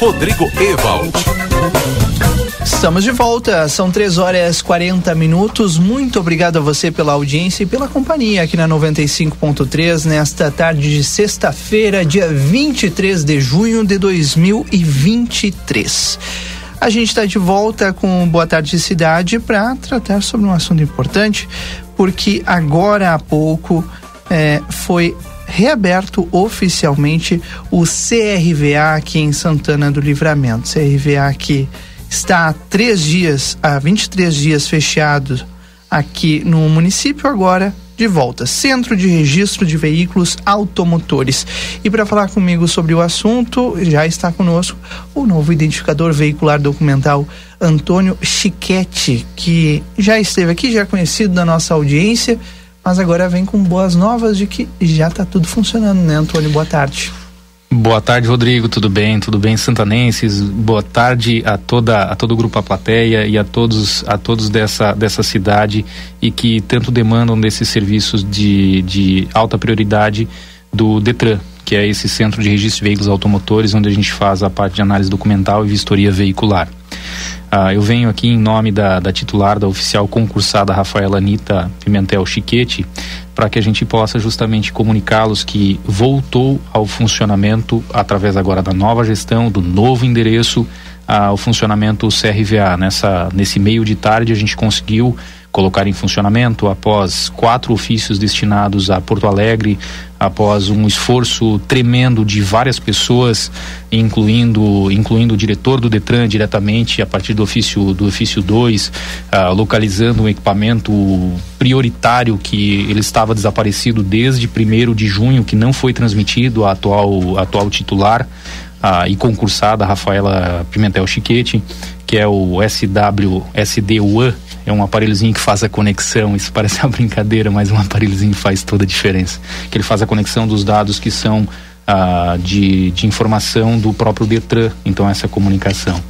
Rodrigo Ewald. Estamos de volta, são 3 horas 40 minutos. Muito obrigado a você pela audiência e pela companhia aqui na 95.3 nesta tarde de sexta-feira, dia 23 de junho de 2023. A gente está de volta com Boa Tarde Cidade para tratar sobre um assunto importante, porque agora há pouco é, foi reaberto oficialmente o CRVA aqui em Santana do Livramento. CRVA que está há três dias, há 23 dias fechado aqui no município, agora de volta. Centro de Registro de Veículos Automotores. E para falar comigo sobre o assunto, já está conosco o novo identificador veicular documental Antônio Chiquete, que já esteve aqui, já é conhecido da nossa audiência, mas agora vem com boas novas de que já está tudo funcionando, né, Antônio? Boa tarde. Boa tarde, Rodrigo. Tudo bem? Tudo bem, santanenses? Boa tarde a toda a todo o grupo A Plateia e a todos a todos dessa dessa cidade e que tanto demandam desses serviços de, de alta prioridade do Detran, que é esse centro de registro de veículos automotores, onde a gente faz a parte de análise documental e vistoria veicular. Ah, eu venho aqui em nome da, da titular da oficial concursada Rafaela Anitta Pimentel Chiquete para que a gente possa justamente comunicá-los que voltou ao funcionamento através agora da nova gestão, do novo endereço, ao funcionamento CRVA. Nessa, nesse meio de tarde a gente conseguiu colocar em funcionamento após quatro ofícios destinados a Porto Alegre, após um esforço tremendo de várias pessoas, incluindo incluindo o diretor do Detran diretamente a partir do ofício do ofício 2, ah, localizando um equipamento prioritário que ele estava desaparecido desde 1 de junho, que não foi transmitido à atual atual titular ah, e concursada Rafaela Pimentel Chiquete, que é o SW SDUAN é um aparelhozinho que faz a conexão. Isso parece uma brincadeira, mas um aparelhozinho faz toda a diferença. Que ele faz a conexão dos dados que são ah, de, de informação do próprio Detran. Então, essa comunicação.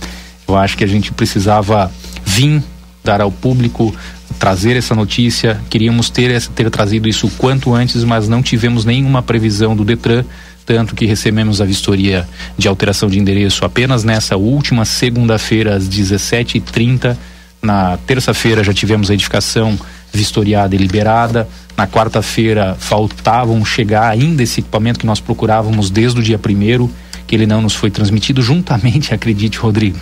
Eu acho que a gente precisava vir dar ao público trazer essa notícia. Queríamos ter, ter trazido isso quanto antes, mas não tivemos nenhuma previsão do Detran tanto que recebemos a vistoria de alteração de endereço apenas nessa última segunda-feira às 17h30 na terça-feira já tivemos a edificação vistoriada e liberada. Na quarta-feira faltavam chegar ainda esse equipamento que nós procurávamos desde o dia primeiro, que ele não nos foi transmitido, juntamente, acredite, Rodrigo,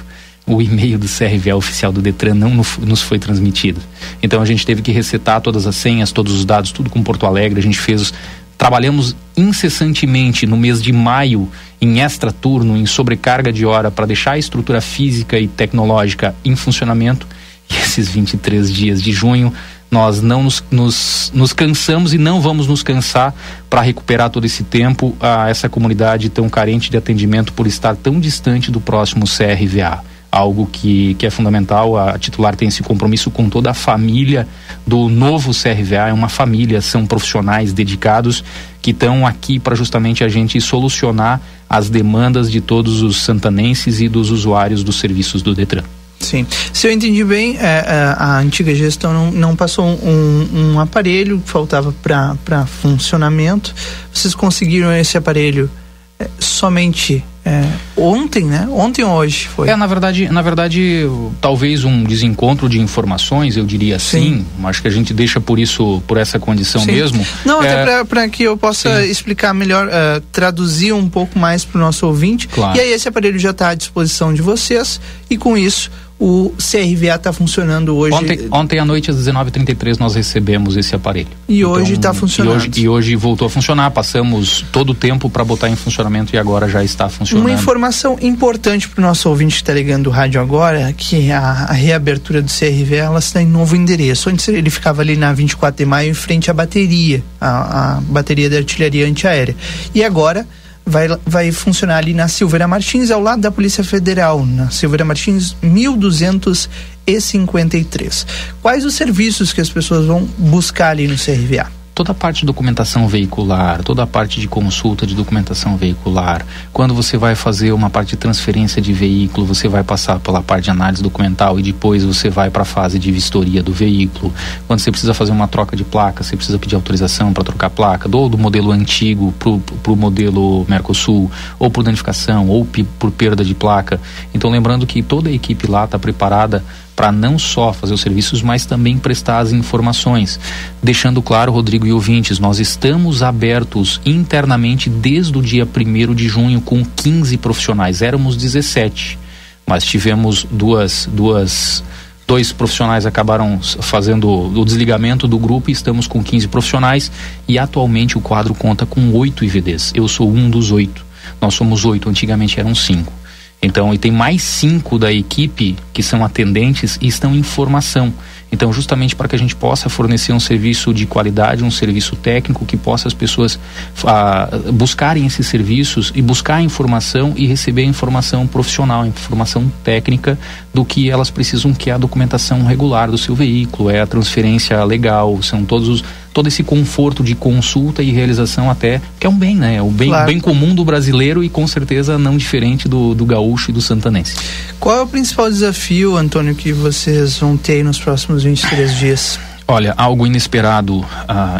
o e-mail do CRVA oficial do Detran não nos foi transmitido. Então a gente teve que resetar todas as senhas, todos os dados, tudo com Porto Alegre. A gente fez, trabalhamos incessantemente no mês de maio em extra turno, em sobrecarga de hora para deixar a estrutura física e tecnológica em funcionamento e esses 23 dias de junho nós não nos, nos, nos cansamos e não vamos nos cansar para recuperar todo esse tempo a essa comunidade tão carente de atendimento por estar tão distante do próximo CRVA. Algo que, que é fundamental, a titular tem esse compromisso com toda a família do novo CRVA, é uma família, são profissionais dedicados que estão aqui para justamente a gente solucionar as demandas de todos os santanenses e dos usuários dos serviços do Detran. Sim. Se eu entendi bem, é, é, a antiga gestão não, não passou um, um aparelho que faltava para funcionamento. Vocês conseguiram esse aparelho é, somente é, ontem, né? Ontem ou hoje foi? É, na verdade, na verdade, talvez um desencontro de informações, eu diria assim. Sim. Acho que a gente deixa por isso, por essa condição sim. mesmo. Não, é... até para que eu possa sim. explicar melhor, uh, traduzir um pouco mais para o nosso ouvinte. Claro. E aí esse aparelho já está à disposição de vocês e com isso o CRVA está funcionando hoje. Ontem, ontem à noite, às 19h33, nós recebemos esse aparelho. E então, hoje está funcionando. E hoje, e hoje, voltou a funcionar. Passamos todo o tempo para botar em funcionamento e agora já está funcionando. Uma informação importante para o nosso ouvinte que está ligando o rádio agora, que a, a reabertura do CRVA ela está em novo endereço. Antes ele ficava ali na 24 de maio, em frente à bateria, a, a bateria da artilharia antiaérea. E agora vai, vai funcionar ali na Silveira Martins, ao lado da Polícia Federal, na Silveira Martins 1253. Quais os serviços que as pessoas vão buscar ali no CRVA? Toda a parte de documentação veicular, toda a parte de consulta de documentação veicular. Quando você vai fazer uma parte de transferência de veículo, você vai passar pela parte de análise documental e depois você vai para a fase de vistoria do veículo. Quando você precisa fazer uma troca de placa, você precisa pedir autorização para trocar placa, ou do modelo antigo para o modelo Mercosul, ou por danificação, ou por perda de placa. Então, lembrando que toda a equipe lá está preparada para não só fazer os serviços, mas também prestar as informações. Deixando claro, Rodrigo e ouvintes, nós estamos abertos internamente desde o dia 1 de junho com 15 profissionais. Éramos 17, mas tivemos duas, duas dois profissionais acabaram fazendo o desligamento do grupo e estamos com 15 profissionais e atualmente o quadro conta com oito IVDs. Eu sou um dos oito. Nós somos oito, antigamente eram cinco. Então, e tem mais cinco da equipe que são atendentes e estão em formação. Então, justamente para que a gente possa fornecer um serviço de qualidade, um serviço técnico, que possa as pessoas ah, buscarem esses serviços e buscar a informação e receber a informação profissional, a informação técnica do que elas precisam, que é a documentação regular do seu veículo, é a transferência legal, são todos os todo esse conforto de consulta e realização até, que é um bem, né? É o bem, claro. bem comum do brasileiro e com certeza não diferente do, do gaúcho e do santanense. Qual é o principal desafio, Antônio, que vocês vão ter nos próximos 23 dias? Olha, algo inesperado uh,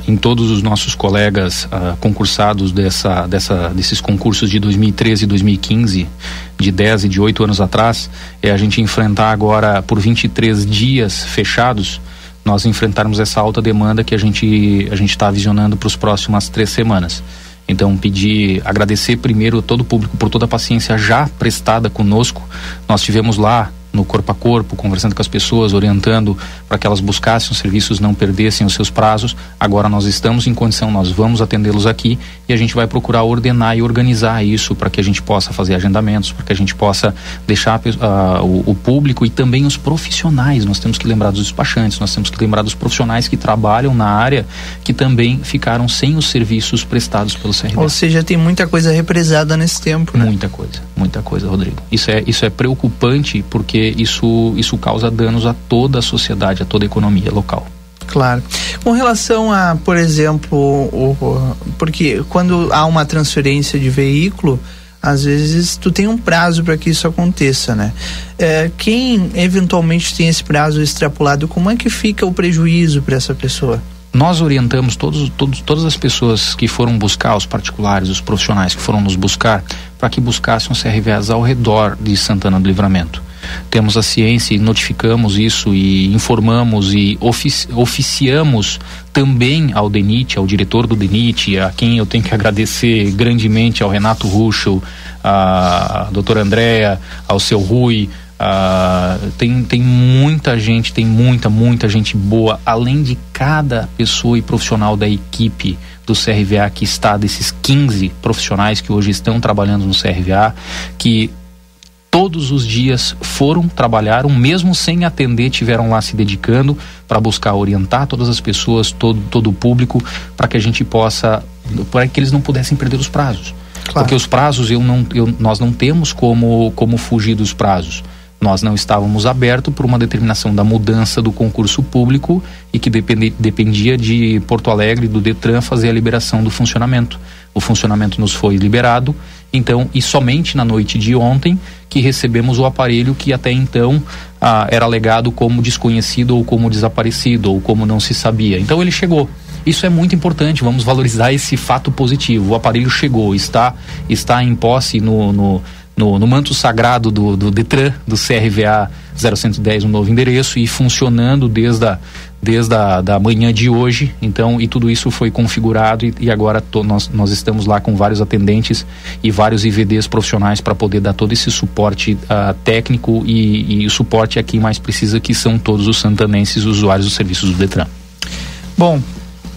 em todos os nossos colegas uh, concursados dessa, dessa, desses concursos de 2013 e 2015, de 10 e de 8 anos atrás, é a gente enfrentar agora por 23 dias fechados nós enfrentarmos essa alta demanda que a gente a gente está visionando para as próximas três semanas. Então, pedir, agradecer primeiro todo o público por toda a paciência já prestada conosco. Nós tivemos lá no corpo a corpo, conversando com as pessoas, orientando para que elas buscassem os serviços, não perdessem os seus prazos. Agora nós estamos em condição, nós vamos atendê-los aqui e a gente vai procurar ordenar e organizar isso para que a gente possa fazer agendamentos, para que a gente possa deixar uh, o, o, público e também os profissionais. Nós temos que lembrar dos despachantes, nós temos que lembrar dos profissionais que trabalham na área que também ficaram sem os serviços prestados pelo CRB. Ou seja, tem muita coisa represada nesse tempo, né? Muita coisa, muita coisa, Rodrigo. Isso é, isso é preocupante porque isso, isso causa danos a toda a sociedade, a toda a economia local. Claro. Com relação a, por exemplo, o, o, porque quando há uma transferência de veículo, às vezes tu tem um prazo para que isso aconteça, né? É, quem eventualmente tem esse prazo extrapolado, como é que fica o prejuízo para essa pessoa? Nós orientamos todos, todos, todas as pessoas que foram buscar, os particulares, os profissionais que foram nos buscar, para que buscassem os CRVAs ao redor de Santana do Livramento temos a ciência e notificamos isso e informamos e ofici oficiamos também ao DENIT, ao diretor do DENIT, a quem eu tenho que agradecer grandemente ao Renato Ruschel, a doutora Andréa, ao seu Rui, Uh, tem, tem muita gente, tem muita, muita gente boa, além de cada pessoa e profissional da equipe do CRVA que está, desses 15 profissionais que hoje estão trabalhando no CRVA, que todos os dias foram, trabalharam, mesmo sem atender, tiveram lá se dedicando para buscar orientar todas as pessoas, todo, todo o público, para que a gente possa, para que eles não pudessem perder os prazos. Claro. Porque os prazos eu não, eu, nós não temos como, como fugir dos prazos. Nós não estávamos abertos por uma determinação da mudança do concurso público e que depende, dependia de Porto Alegre, do Detran, fazer a liberação do funcionamento. O funcionamento nos foi liberado então, e somente na noite de ontem que recebemos o aparelho que até então ah, era legado como desconhecido ou como desaparecido ou como não se sabia. Então ele chegou. Isso é muito importante, vamos valorizar esse fato positivo. O aparelho chegou, está, está em posse no, no, no, no manto sagrado do, do Detran, do CRVA 0110, um novo endereço, e funcionando desde a, desde a da manhã de hoje. Então, e tudo isso foi configurado e, e agora to, nós, nós estamos lá com vários atendentes e vários IVDs profissionais para poder dar todo esse suporte uh, técnico e, e o suporte a quem mais precisa, que são todos os santanenses usuários dos serviços do Detran. Bom,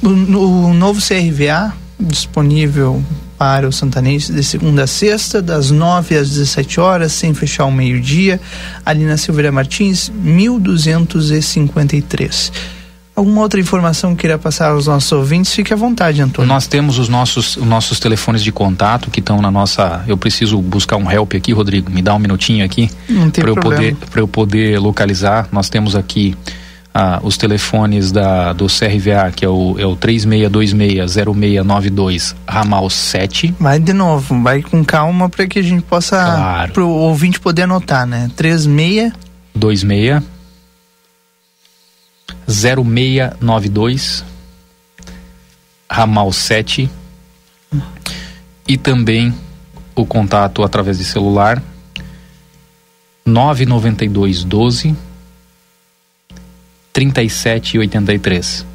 o, o novo CRVA disponível para o santanense de segunda a sexta, das 9 às 17 horas, sem fechar o meio-dia, ali na Silveira Martins, 1253. Alguma outra informação queira passar aos nossos ouvintes, fique à vontade, Antônio. Nós temos os nossos, os nossos telefones de contato que estão na nossa. Eu preciso buscar um help aqui, Rodrigo. Me dá um minutinho aqui para eu poder para eu poder localizar. Nós temos aqui ah, os telefones da, do CRVA, que é o, é o 3626-0692, ramal 7. Vai de novo, vai com calma para que a gente possa, claro. para o ouvinte poder anotar, né? 36... 26 0692 ramal 7 e também o contato através de celular 992 12 37 e 83.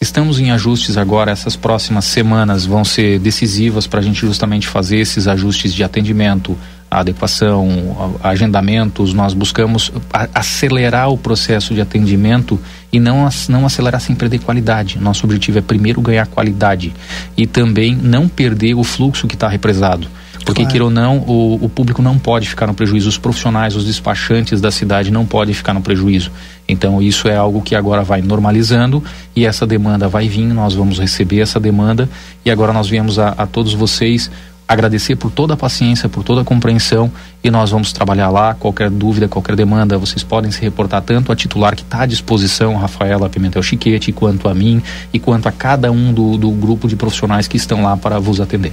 Estamos em ajustes agora, essas próximas semanas vão ser decisivas para a gente justamente fazer esses ajustes de atendimento, adequação, agendamentos. Nós buscamos acelerar o processo de atendimento e não, não acelerar sem perder qualidade. Nosso objetivo é primeiro ganhar qualidade e também não perder o fluxo que está represado. Porque, claro. queira ou não, o, o público não pode ficar no prejuízo, os profissionais, os despachantes da cidade não podem ficar no prejuízo. Então, isso é algo que agora vai normalizando e essa demanda vai vir, nós vamos receber essa demanda e agora nós viemos a, a todos vocês agradecer por toda a paciência, por toda a compreensão e nós vamos trabalhar lá. Qualquer dúvida, qualquer demanda, vocês podem se reportar tanto a titular que está à disposição, Rafaela Pimentel Chiquete, quanto a mim e quanto a cada um do, do grupo de profissionais que estão lá para vos atender.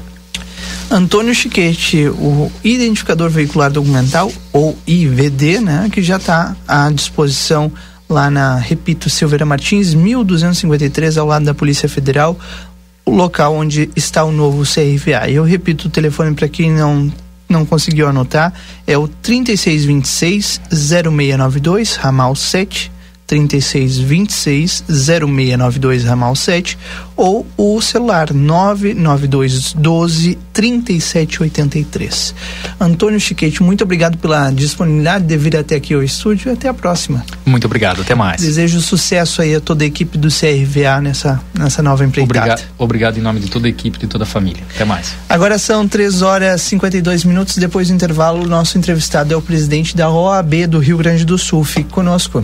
Antônio Chiquete, o identificador veicular documental, ou IVD, né, que já está à disposição lá na, repito, Silveira Martins, 1253, ao lado da Polícia Federal, o local onde está o novo CRVA. Eu repito o telefone para quem não não conseguiu anotar, é o 3626 0692, ramal 7 3626 0692 ramal 7 ou o celular 99212 3783. Antônio Chiquete, muito obrigado pela disponibilidade de vir até aqui ao estúdio e até a próxima. Muito obrigado, até mais. Desejo sucesso aí a toda a equipe do CRVA nessa, nessa nova empreitada. Obrigado, obrigado em nome de toda a equipe e de toda a família. Até mais. Agora são 3 horas e 52 minutos. Depois do intervalo, o nosso entrevistado é o presidente da OAB do Rio Grande do Sul. Fique conosco.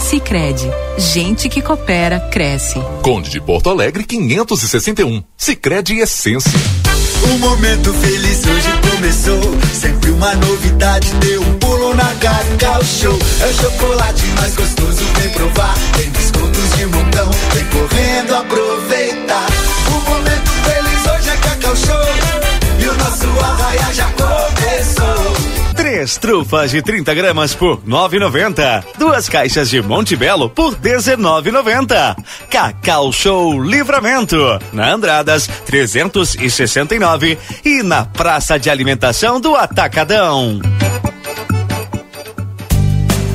Sicredi, gente que coopera cresce. Conde de Porto Alegre 561. Sicredi Essência. O momento feliz hoje começou. Sempre uma novidade, deu um pulo na Cacau Show. É o chocolate mais gostoso, vem provar. Tem descontos de montão, vem correndo aproveitar. O momento feliz hoje é Cacau Show. E o nosso arraia já começou. Três trufas de 30 gramas por 9,90. Duas caixas de Monte Belo por 19,90. Cacau Show Livramento. Na Andradas 369 e na Praça de Alimentação do Atacadão.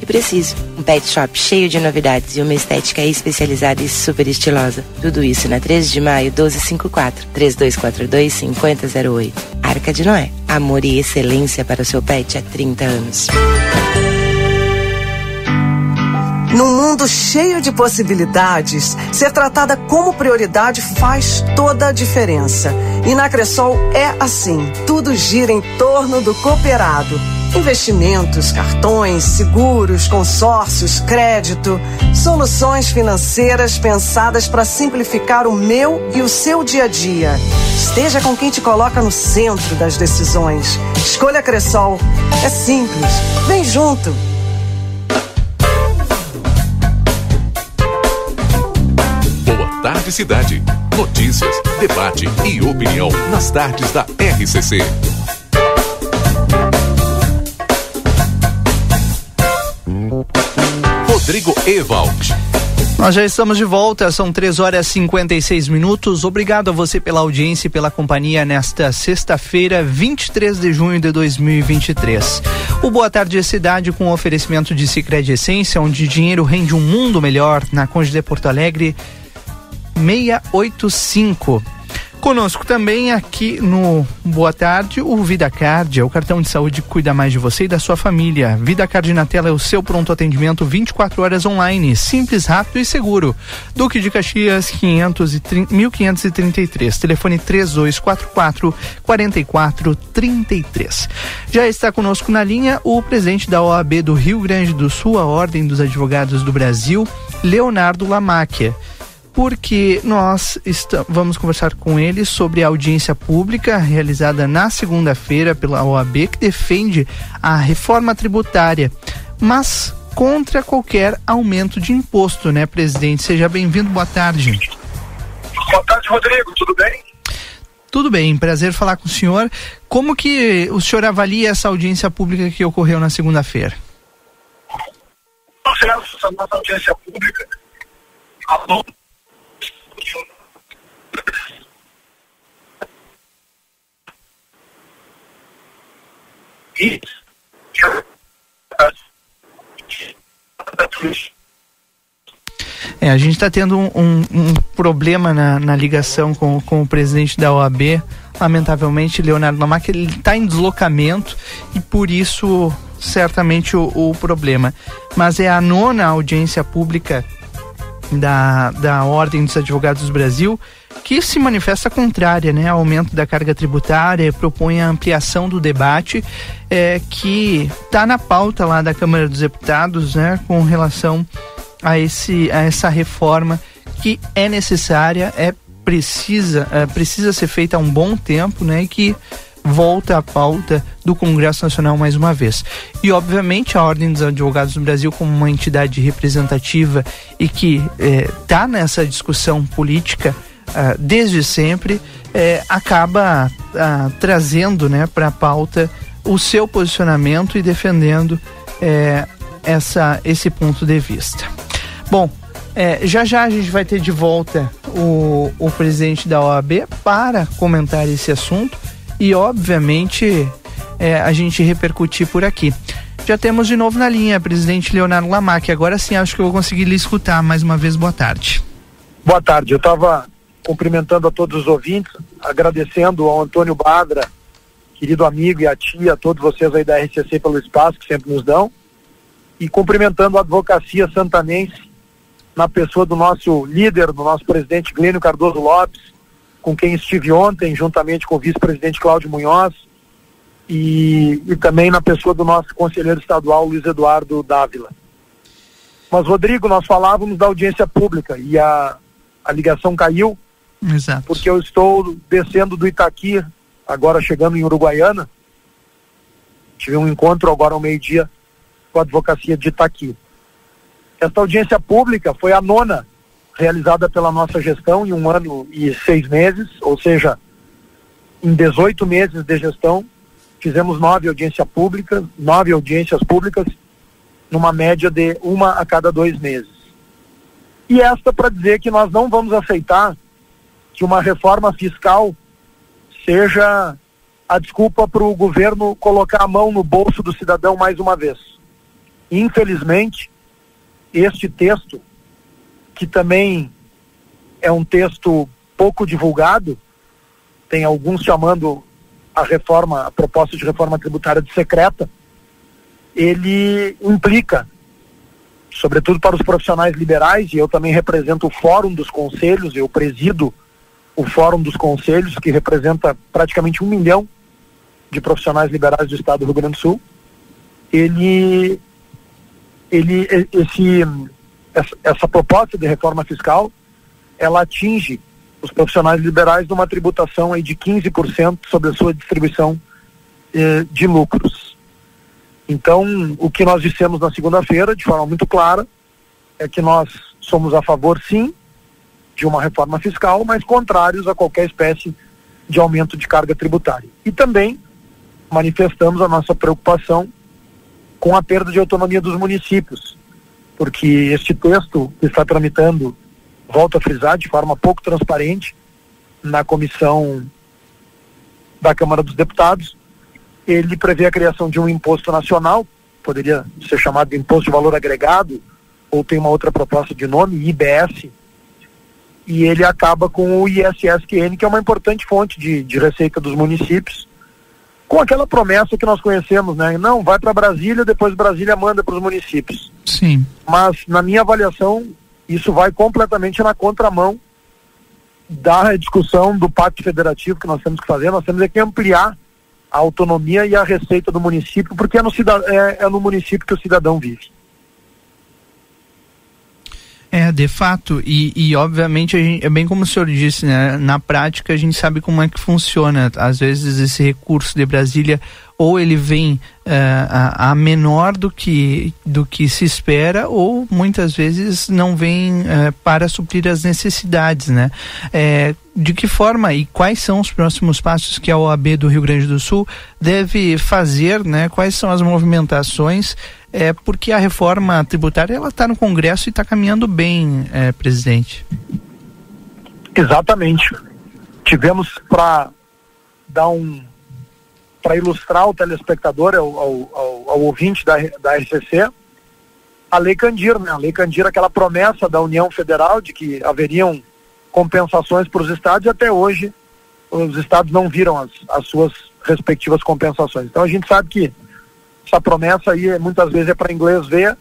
e preciso. Um pet shop cheio de novidades e uma estética especializada e super estilosa. Tudo isso na 13 de maio 1254 3242 5008. Arca de Noé. Amor e excelência para o seu pet há 30 anos. Num mundo cheio de possibilidades, ser tratada como prioridade faz toda a diferença. E na Cressol é assim: tudo gira em torno do cooperado. Investimentos, cartões, seguros, consórcios, crédito, soluções financeiras pensadas para simplificar o meu e o seu dia a dia. Esteja com quem te coloca no centro das decisões. Escolha Cressol. É simples. Vem junto. Boa tarde, cidade. Notícias, debate e opinião nas tardes da RCC. Rodrigo Ewald. Nós já estamos de volta, são 3 horas e 56 minutos. Obrigado a você pela audiência e pela companhia nesta sexta-feira, 23 de junho de 2023. O Boa Tarde Cidade com oferecimento de Cicred Essência, onde dinheiro rende um mundo melhor, na Conde de Porto Alegre, 685. Conosco também aqui no Boa Tarde, o Vida Card, é o cartão de saúde que cuida mais de você e da sua família. Vida Card na tela é o seu pronto atendimento 24 horas online, simples, rápido e seguro. Duque de Caxias 530, 1533, telefone 3244 4433. Já está conosco na linha o presidente da OAB do Rio Grande do Sul, a Ordem dos Advogados do Brasil, Leonardo Lamáquia. Porque nós vamos conversar com ele sobre a audiência pública realizada na segunda-feira pela OAB, que defende a reforma tributária, mas contra qualquer aumento de imposto, né, presidente? Seja bem-vindo, boa tarde. Boa tarde, Rodrigo, tudo bem? Tudo bem, prazer falar com o senhor. Como que o senhor avalia essa audiência pública que ocorreu na segunda-feira? Nossa, nossa audiência pública, a é, a gente está tendo um, um, um, problema na, na ligação com, com o presidente da OAB. Lamentavelmente, Leonardo Lamac, ele está em deslocamento e por isso certamente o, o problema. Mas é a nona audiência pública da, da Ordem dos Advogados do Brasil que se manifesta contrária né, ao aumento da carga tributária, propõe a ampliação do debate é, que está na pauta lá da Câmara dos Deputados né, com relação a, esse, a essa reforma que é necessária, é precisa, é, precisa ser feita há um bom tempo né, e que volta à pauta do Congresso Nacional mais uma vez. E, obviamente, a Ordem dos Advogados do Brasil, como uma entidade representativa e que está é, nessa discussão política, desde sempre, eh, acaba uh, trazendo né, para a pauta o seu posicionamento e defendendo eh, essa, esse ponto de vista. Bom, já já a gente vai ter de volta o, o presidente da OAB para comentar esse assunto e, obviamente, a gente repercutir por aqui. Já temos de novo na linha, presidente Leonardo Lamac. Agora sim acho que eu vou conseguir lhe escutar mais uma vez. Boa tarde. Boa tarde. Eu estava cumprimentando a todos os ouvintes, agradecendo ao Antônio Badra, querido amigo, e a tia, a todos vocês aí da RCC pelo espaço que sempre nos dão, e cumprimentando a advocacia santanense na pessoa do nosso líder, do nosso presidente Glênio Cardoso Lopes, com quem estive ontem, juntamente com o vice-presidente Cláudio Munhoz, e, e também na pessoa do nosso conselheiro estadual Luiz Eduardo Dávila. Mas, Rodrigo, nós falávamos da audiência pública e a, a ligação caiu Exato. Porque eu estou descendo do Itaqui, agora chegando em Uruguaiana. Tive um encontro agora ao meio-dia com a advocacia de Itaqui. Esta audiência pública foi a nona realizada pela nossa gestão em um ano e seis meses, ou seja, em 18 meses de gestão, fizemos nove audiências públicas, nove audiências públicas, numa média de uma a cada dois meses. E esta para dizer que nós não vamos aceitar que uma reforma fiscal seja a desculpa para o governo colocar a mão no bolso do cidadão mais uma vez. Infelizmente, este texto, que também é um texto pouco divulgado, tem alguns chamando a reforma, a proposta de reforma tributária de secreta, ele implica, sobretudo para os profissionais liberais, e eu também represento o Fórum dos Conselhos, eu presido o Fórum dos Conselhos, que representa praticamente um milhão de profissionais liberais do Estado do Rio Grande do Sul, ele, ele esse, essa, proposta de reforma fiscal, ela atinge os profissionais liberais numa tributação aí de 15% sobre a sua distribuição eh, de lucros. Então, o que nós dissemos na segunda-feira, de forma muito clara, é que nós somos a favor, sim, de uma reforma fiscal, mas contrários a qualquer espécie de aumento de carga tributária. E também manifestamos a nossa preocupação com a perda de autonomia dos municípios, porque este texto que está tramitando, volto a frisar, de forma pouco transparente, na comissão da Câmara dos Deputados, ele prevê a criação de um imposto nacional, poderia ser chamado de imposto de valor agregado, ou tem uma outra proposta de nome, IBS, e ele acaba com o ISSQN, que é uma importante fonte de, de receita dos municípios, com aquela promessa que nós conhecemos, né? Não, vai para Brasília, depois Brasília manda para os municípios. Sim. Mas, na minha avaliação, isso vai completamente na contramão da discussão do pacto federativo que nós temos que fazer. Nós temos é que ampliar a autonomia e a receita do município, porque é no, é, é no município que o cidadão vive. É, de fato, e, e obviamente gente, é bem como o senhor disse, né? Na prática a gente sabe como é que funciona. Às vezes esse recurso de Brasília ou ele vem uh, a, a, menor do que, do que se espera, ou muitas vezes não vem uh, para suprir as necessidades, né? É, de que forma e quais são os próximos passos que a OAB do Rio Grande do Sul deve fazer, né? Quais são as movimentações é porque a reforma tributária ela está no Congresso e está caminhando bem, é, presidente. Exatamente. Tivemos para dar um para ilustrar o telespectador, ao, ao, ao, ao, ouvinte da, da RCC, a Lei Candir, né? A Lei Candir, aquela promessa da União Federal de que haveriam compensações para os estados e até hoje os estados não viram as, as suas respectivas compensações. Então a gente sabe que essa promessa aí muitas vezes é para inglês ver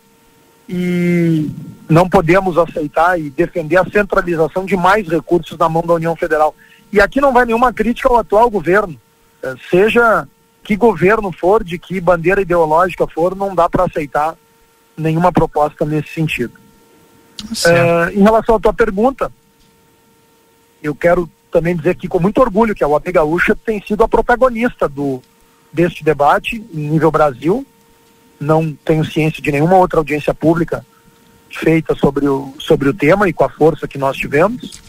e não podemos aceitar e defender a centralização de mais recursos na mão da União Federal. E aqui não vai nenhuma crítica ao atual governo, eh, seja que governo for, de que bandeira ideológica for, não dá para aceitar nenhuma proposta nesse sentido. É, em relação à tua pergunta, eu quero também dizer aqui com muito orgulho que a UAP Gaúcha tem sido a protagonista do, deste debate em nível Brasil. Não tenho ciência de nenhuma outra audiência pública feita sobre o, sobre o tema e com a força que nós tivemos.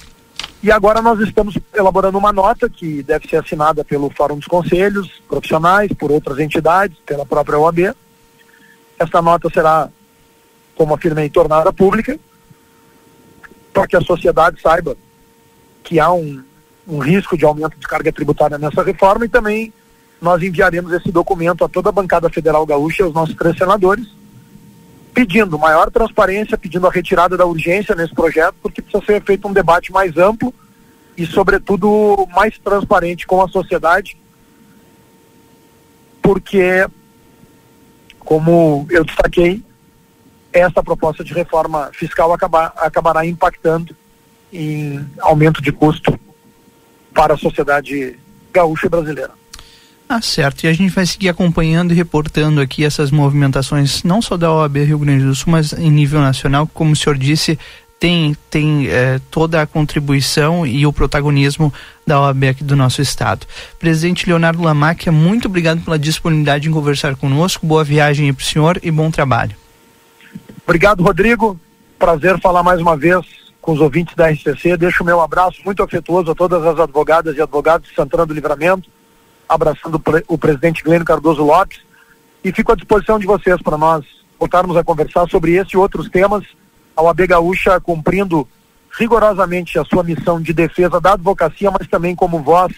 E agora nós estamos elaborando uma nota que deve ser assinada pelo Fórum dos Conselhos Profissionais, por outras entidades, pela própria OAB. Essa nota será, como afirmei, tornada pública, para que a sociedade saiba que há um, um risco de aumento de carga tributária nessa reforma e também nós enviaremos esse documento a toda a bancada federal gaúcha e aos nossos três senadores, pedindo maior transparência, pedindo a retirada da urgência nesse projeto, porque precisa ser feito um debate mais amplo e, sobretudo, mais transparente com a sociedade, porque, como eu destaquei, essa proposta de reforma fiscal acabar, acabará impactando em aumento de custo para a sociedade gaúcha brasileira. Ah, certo. E a gente vai seguir acompanhando e reportando aqui essas movimentações, não só da OAB Rio Grande do Sul, mas em nível nacional, como o senhor disse, tem, tem eh, toda a contribuição e o protagonismo da OAB aqui do nosso estado. Presidente Leonardo Lamac, muito obrigado pela disponibilidade em conversar conosco. Boa viagem para o senhor e bom trabalho. Obrigado, Rodrigo. Prazer falar mais uma vez com os ouvintes da RCC. Deixo o meu abraço muito afetuoso a todas as advogadas e advogados de Santana do Livramento abraçando o presidente Glênio Cardoso Lopes e fico à disposição de vocês para nós voltarmos a conversar sobre esse e outros temas. A OAB Gaúcha cumprindo rigorosamente a sua missão de defesa da advocacia, mas também como voz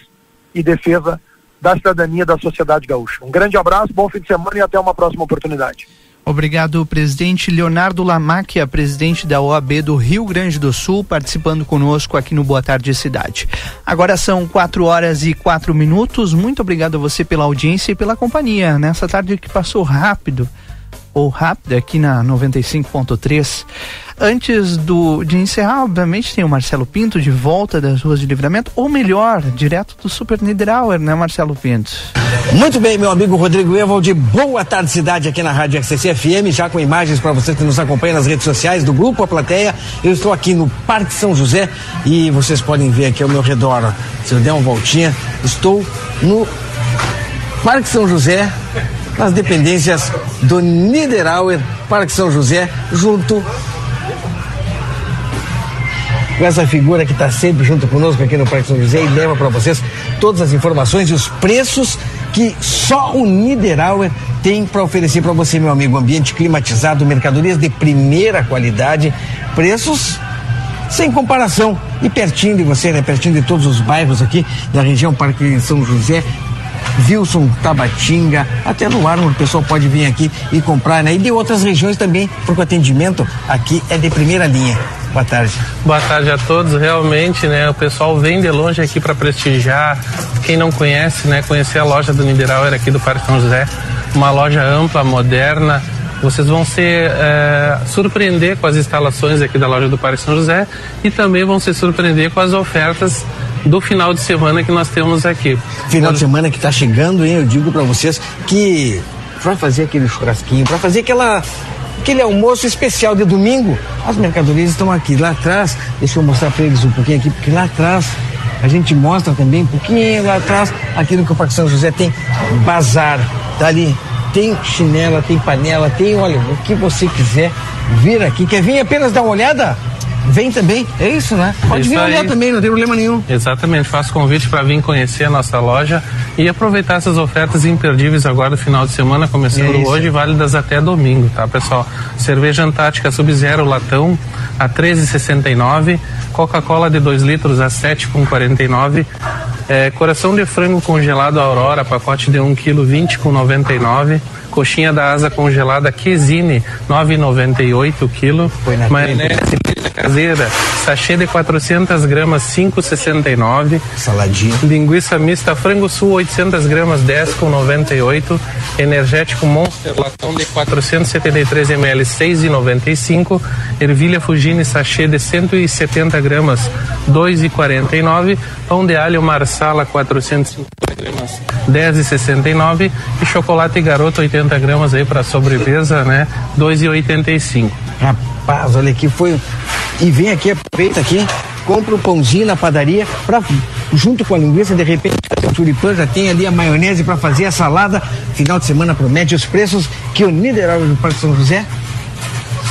e defesa da cidadania da sociedade gaúcha. Um grande abraço, bom fim de semana e até uma próxima oportunidade. Obrigado, presidente Leonardo Lamáquia, presidente da OAB do Rio Grande do Sul, participando conosco aqui no Boa Tarde Cidade. Agora são quatro horas e quatro minutos. Muito obrigado a você pela audiência e pela companhia nessa tarde que passou rápido ou rápida aqui na 95.3. Antes do, de encerrar, obviamente, tem o Marcelo Pinto de volta das ruas de livramento, ou melhor, direto do Super Niederauer, né, Marcelo Pinto? Muito bem, meu amigo Rodrigo Evald, boa tarde, cidade, aqui na Rádio RCC FM, já com imagens para vocês que nos acompanham nas redes sociais do Grupo A Plateia. Eu estou aqui no Parque São José e vocês podem ver aqui ao meu redor, se eu der uma voltinha, estou no Parque São José, nas dependências do Niederauer, Parque São José, junto com essa figura que está sempre junto conosco aqui no Parque São José e leva para vocês todas as informações e os preços que só o Niederauer tem para oferecer para você, meu amigo. Ambiente climatizado, mercadorias de primeira qualidade, preços sem comparação. E pertinho de você, né? Pertinho de todos os bairros aqui da região Parque São José, Wilson Tabatinga, até no ar o pessoal pode vir aqui e comprar, né? E de outras regiões também, porque o atendimento aqui é de primeira linha. Boa tarde. Boa tarde a todos. Realmente, né, o pessoal vem de longe aqui para prestigiar. Quem não conhece, né, conhecer a loja do Niederauer aqui do Parque São José, uma loja ampla, moderna. Vocês vão se é, surpreender com as instalações aqui da loja do Parque São José e também vão se surpreender com as ofertas do final de semana que nós temos aqui. Final de semana que está chegando, hein? Eu digo para vocês que para fazer aquele churrasquinho, para fazer aquela aquele almoço especial de domingo. As mercadorias estão aqui, lá atrás. Deixa eu mostrar para eles um pouquinho aqui, porque lá atrás a gente mostra também um pouquinho lá atrás, aqui no Parque São José tem bazar, tá ali. Tem chinela, tem panela, tem, olha, o que você quiser vir aqui. Quer vir apenas dar uma olhada? Vem também, é isso, né? Pode Isso vir olhar aí. também, não tem problema nenhum. Exatamente, faço convite para vir conhecer a nossa loja e aproveitar essas ofertas imperdíveis agora no final de semana, começando É hoje, válidas até domingo, tá, pessoal? Cerveja Antártica Sub-Zero latão a 13,69, Coca-Cola de 2 litros a 7,49, é, coração de frango congelado Aurora, pacote de 1 kg 20,99. Coxinha da asa congelada Quesine, 9,98 quilo. Maionese caseira, sachê de 400 gramas, 5,69. Saladinha. Linguiça mista frango sul, 800 gramas, 10,98. Energético Monster latão de 473 ml, 6,95. Ervilha Fugini sachê de 170 gramas, 2,49. Pão de alho Marsala, 450 gramas, 10,69. E chocolate garoto, 80 gramas aí para sobremesa, né? 2,85. Rapaz, olha aqui, foi. E vem aqui, aproveita aqui, compra o pãozinho na padaria, pra, junto com a linguiça, de repente, o tulipã já tem ali a maionese para fazer a salada. Final de semana promete os preços que o Niederauer do Parque São José.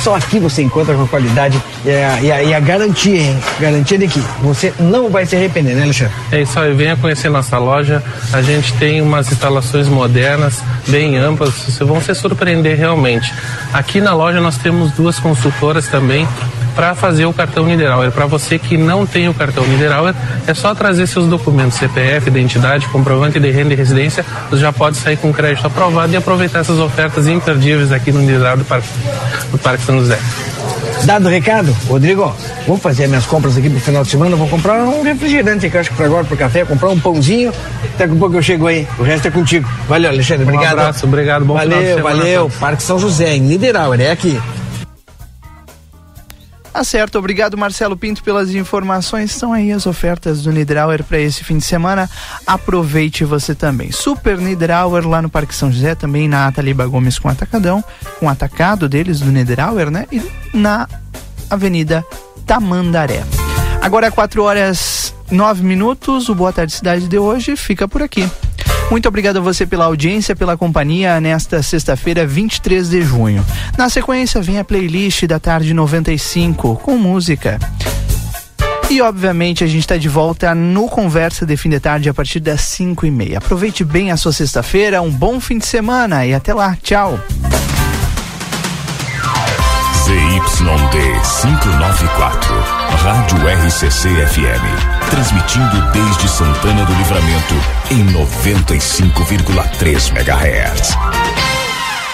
Só aqui você encontra com qualidade e a, e a- e a garantia, hein? Garantia de que você não vai se arrepender, né, Alexandre? É isso aí, venha conhecer nossa loja. A gente tem umas instalações modernas, bem amplas, vocês vão se surpreender realmente. Aqui na loja nós temos duas consultoras também para fazer o cartão Niederauer. Para você que não tem o cartão Niederauer, é só trazer seus documentos, CPF, identidade, comprovante de renda e residência, você já pode sair com crédito aprovado e aproveitar essas ofertas imperdíveis aqui no Niederauer do Parque, do Parque São José. Dado o recado, Rodrigo, vou fazer minhas compras aqui pro final de semana. Vou comprar um refrigerante que acho que para agora pro café, comprar um pãozinho. Daqui a pouco eu chego aí. O resto é contigo. Valeu, Alexandre. Um Obrigado. abraço, obrigado, bom final de Valeu, semana valeu. todos. Parque São José, em Niederauer, é aqui. Tá certo, obrigado Marcelo Pinto pelas informações. São aí as ofertas do Niederauer para esse fim de semana. Aproveite você também. Super Niederauer lá no Parque São José, também na Ataliba Gomes com atacadão, com atacado deles do Niederauer, né? E na Avenida Tamandaré. Agora 4 horas 9 minutos. O Boa Tarde Cidade de hoje fica por aqui. Muito obrigado a você pela audiência, pela companhia nesta sexta-feira, 23 de junho. Na sequência, vem a playlist da tarde 95 com música. E obviamente a gente está de volta no Conversa de Fim de Tarde a partir das 5 e meia. Aproveite bem a sua sexta-feira, um bom fim de semana e até lá. Tchau. ZYD 594, Rádio RCC FM. Transmitindo desde Santana do Livramento em 95,3 MHz.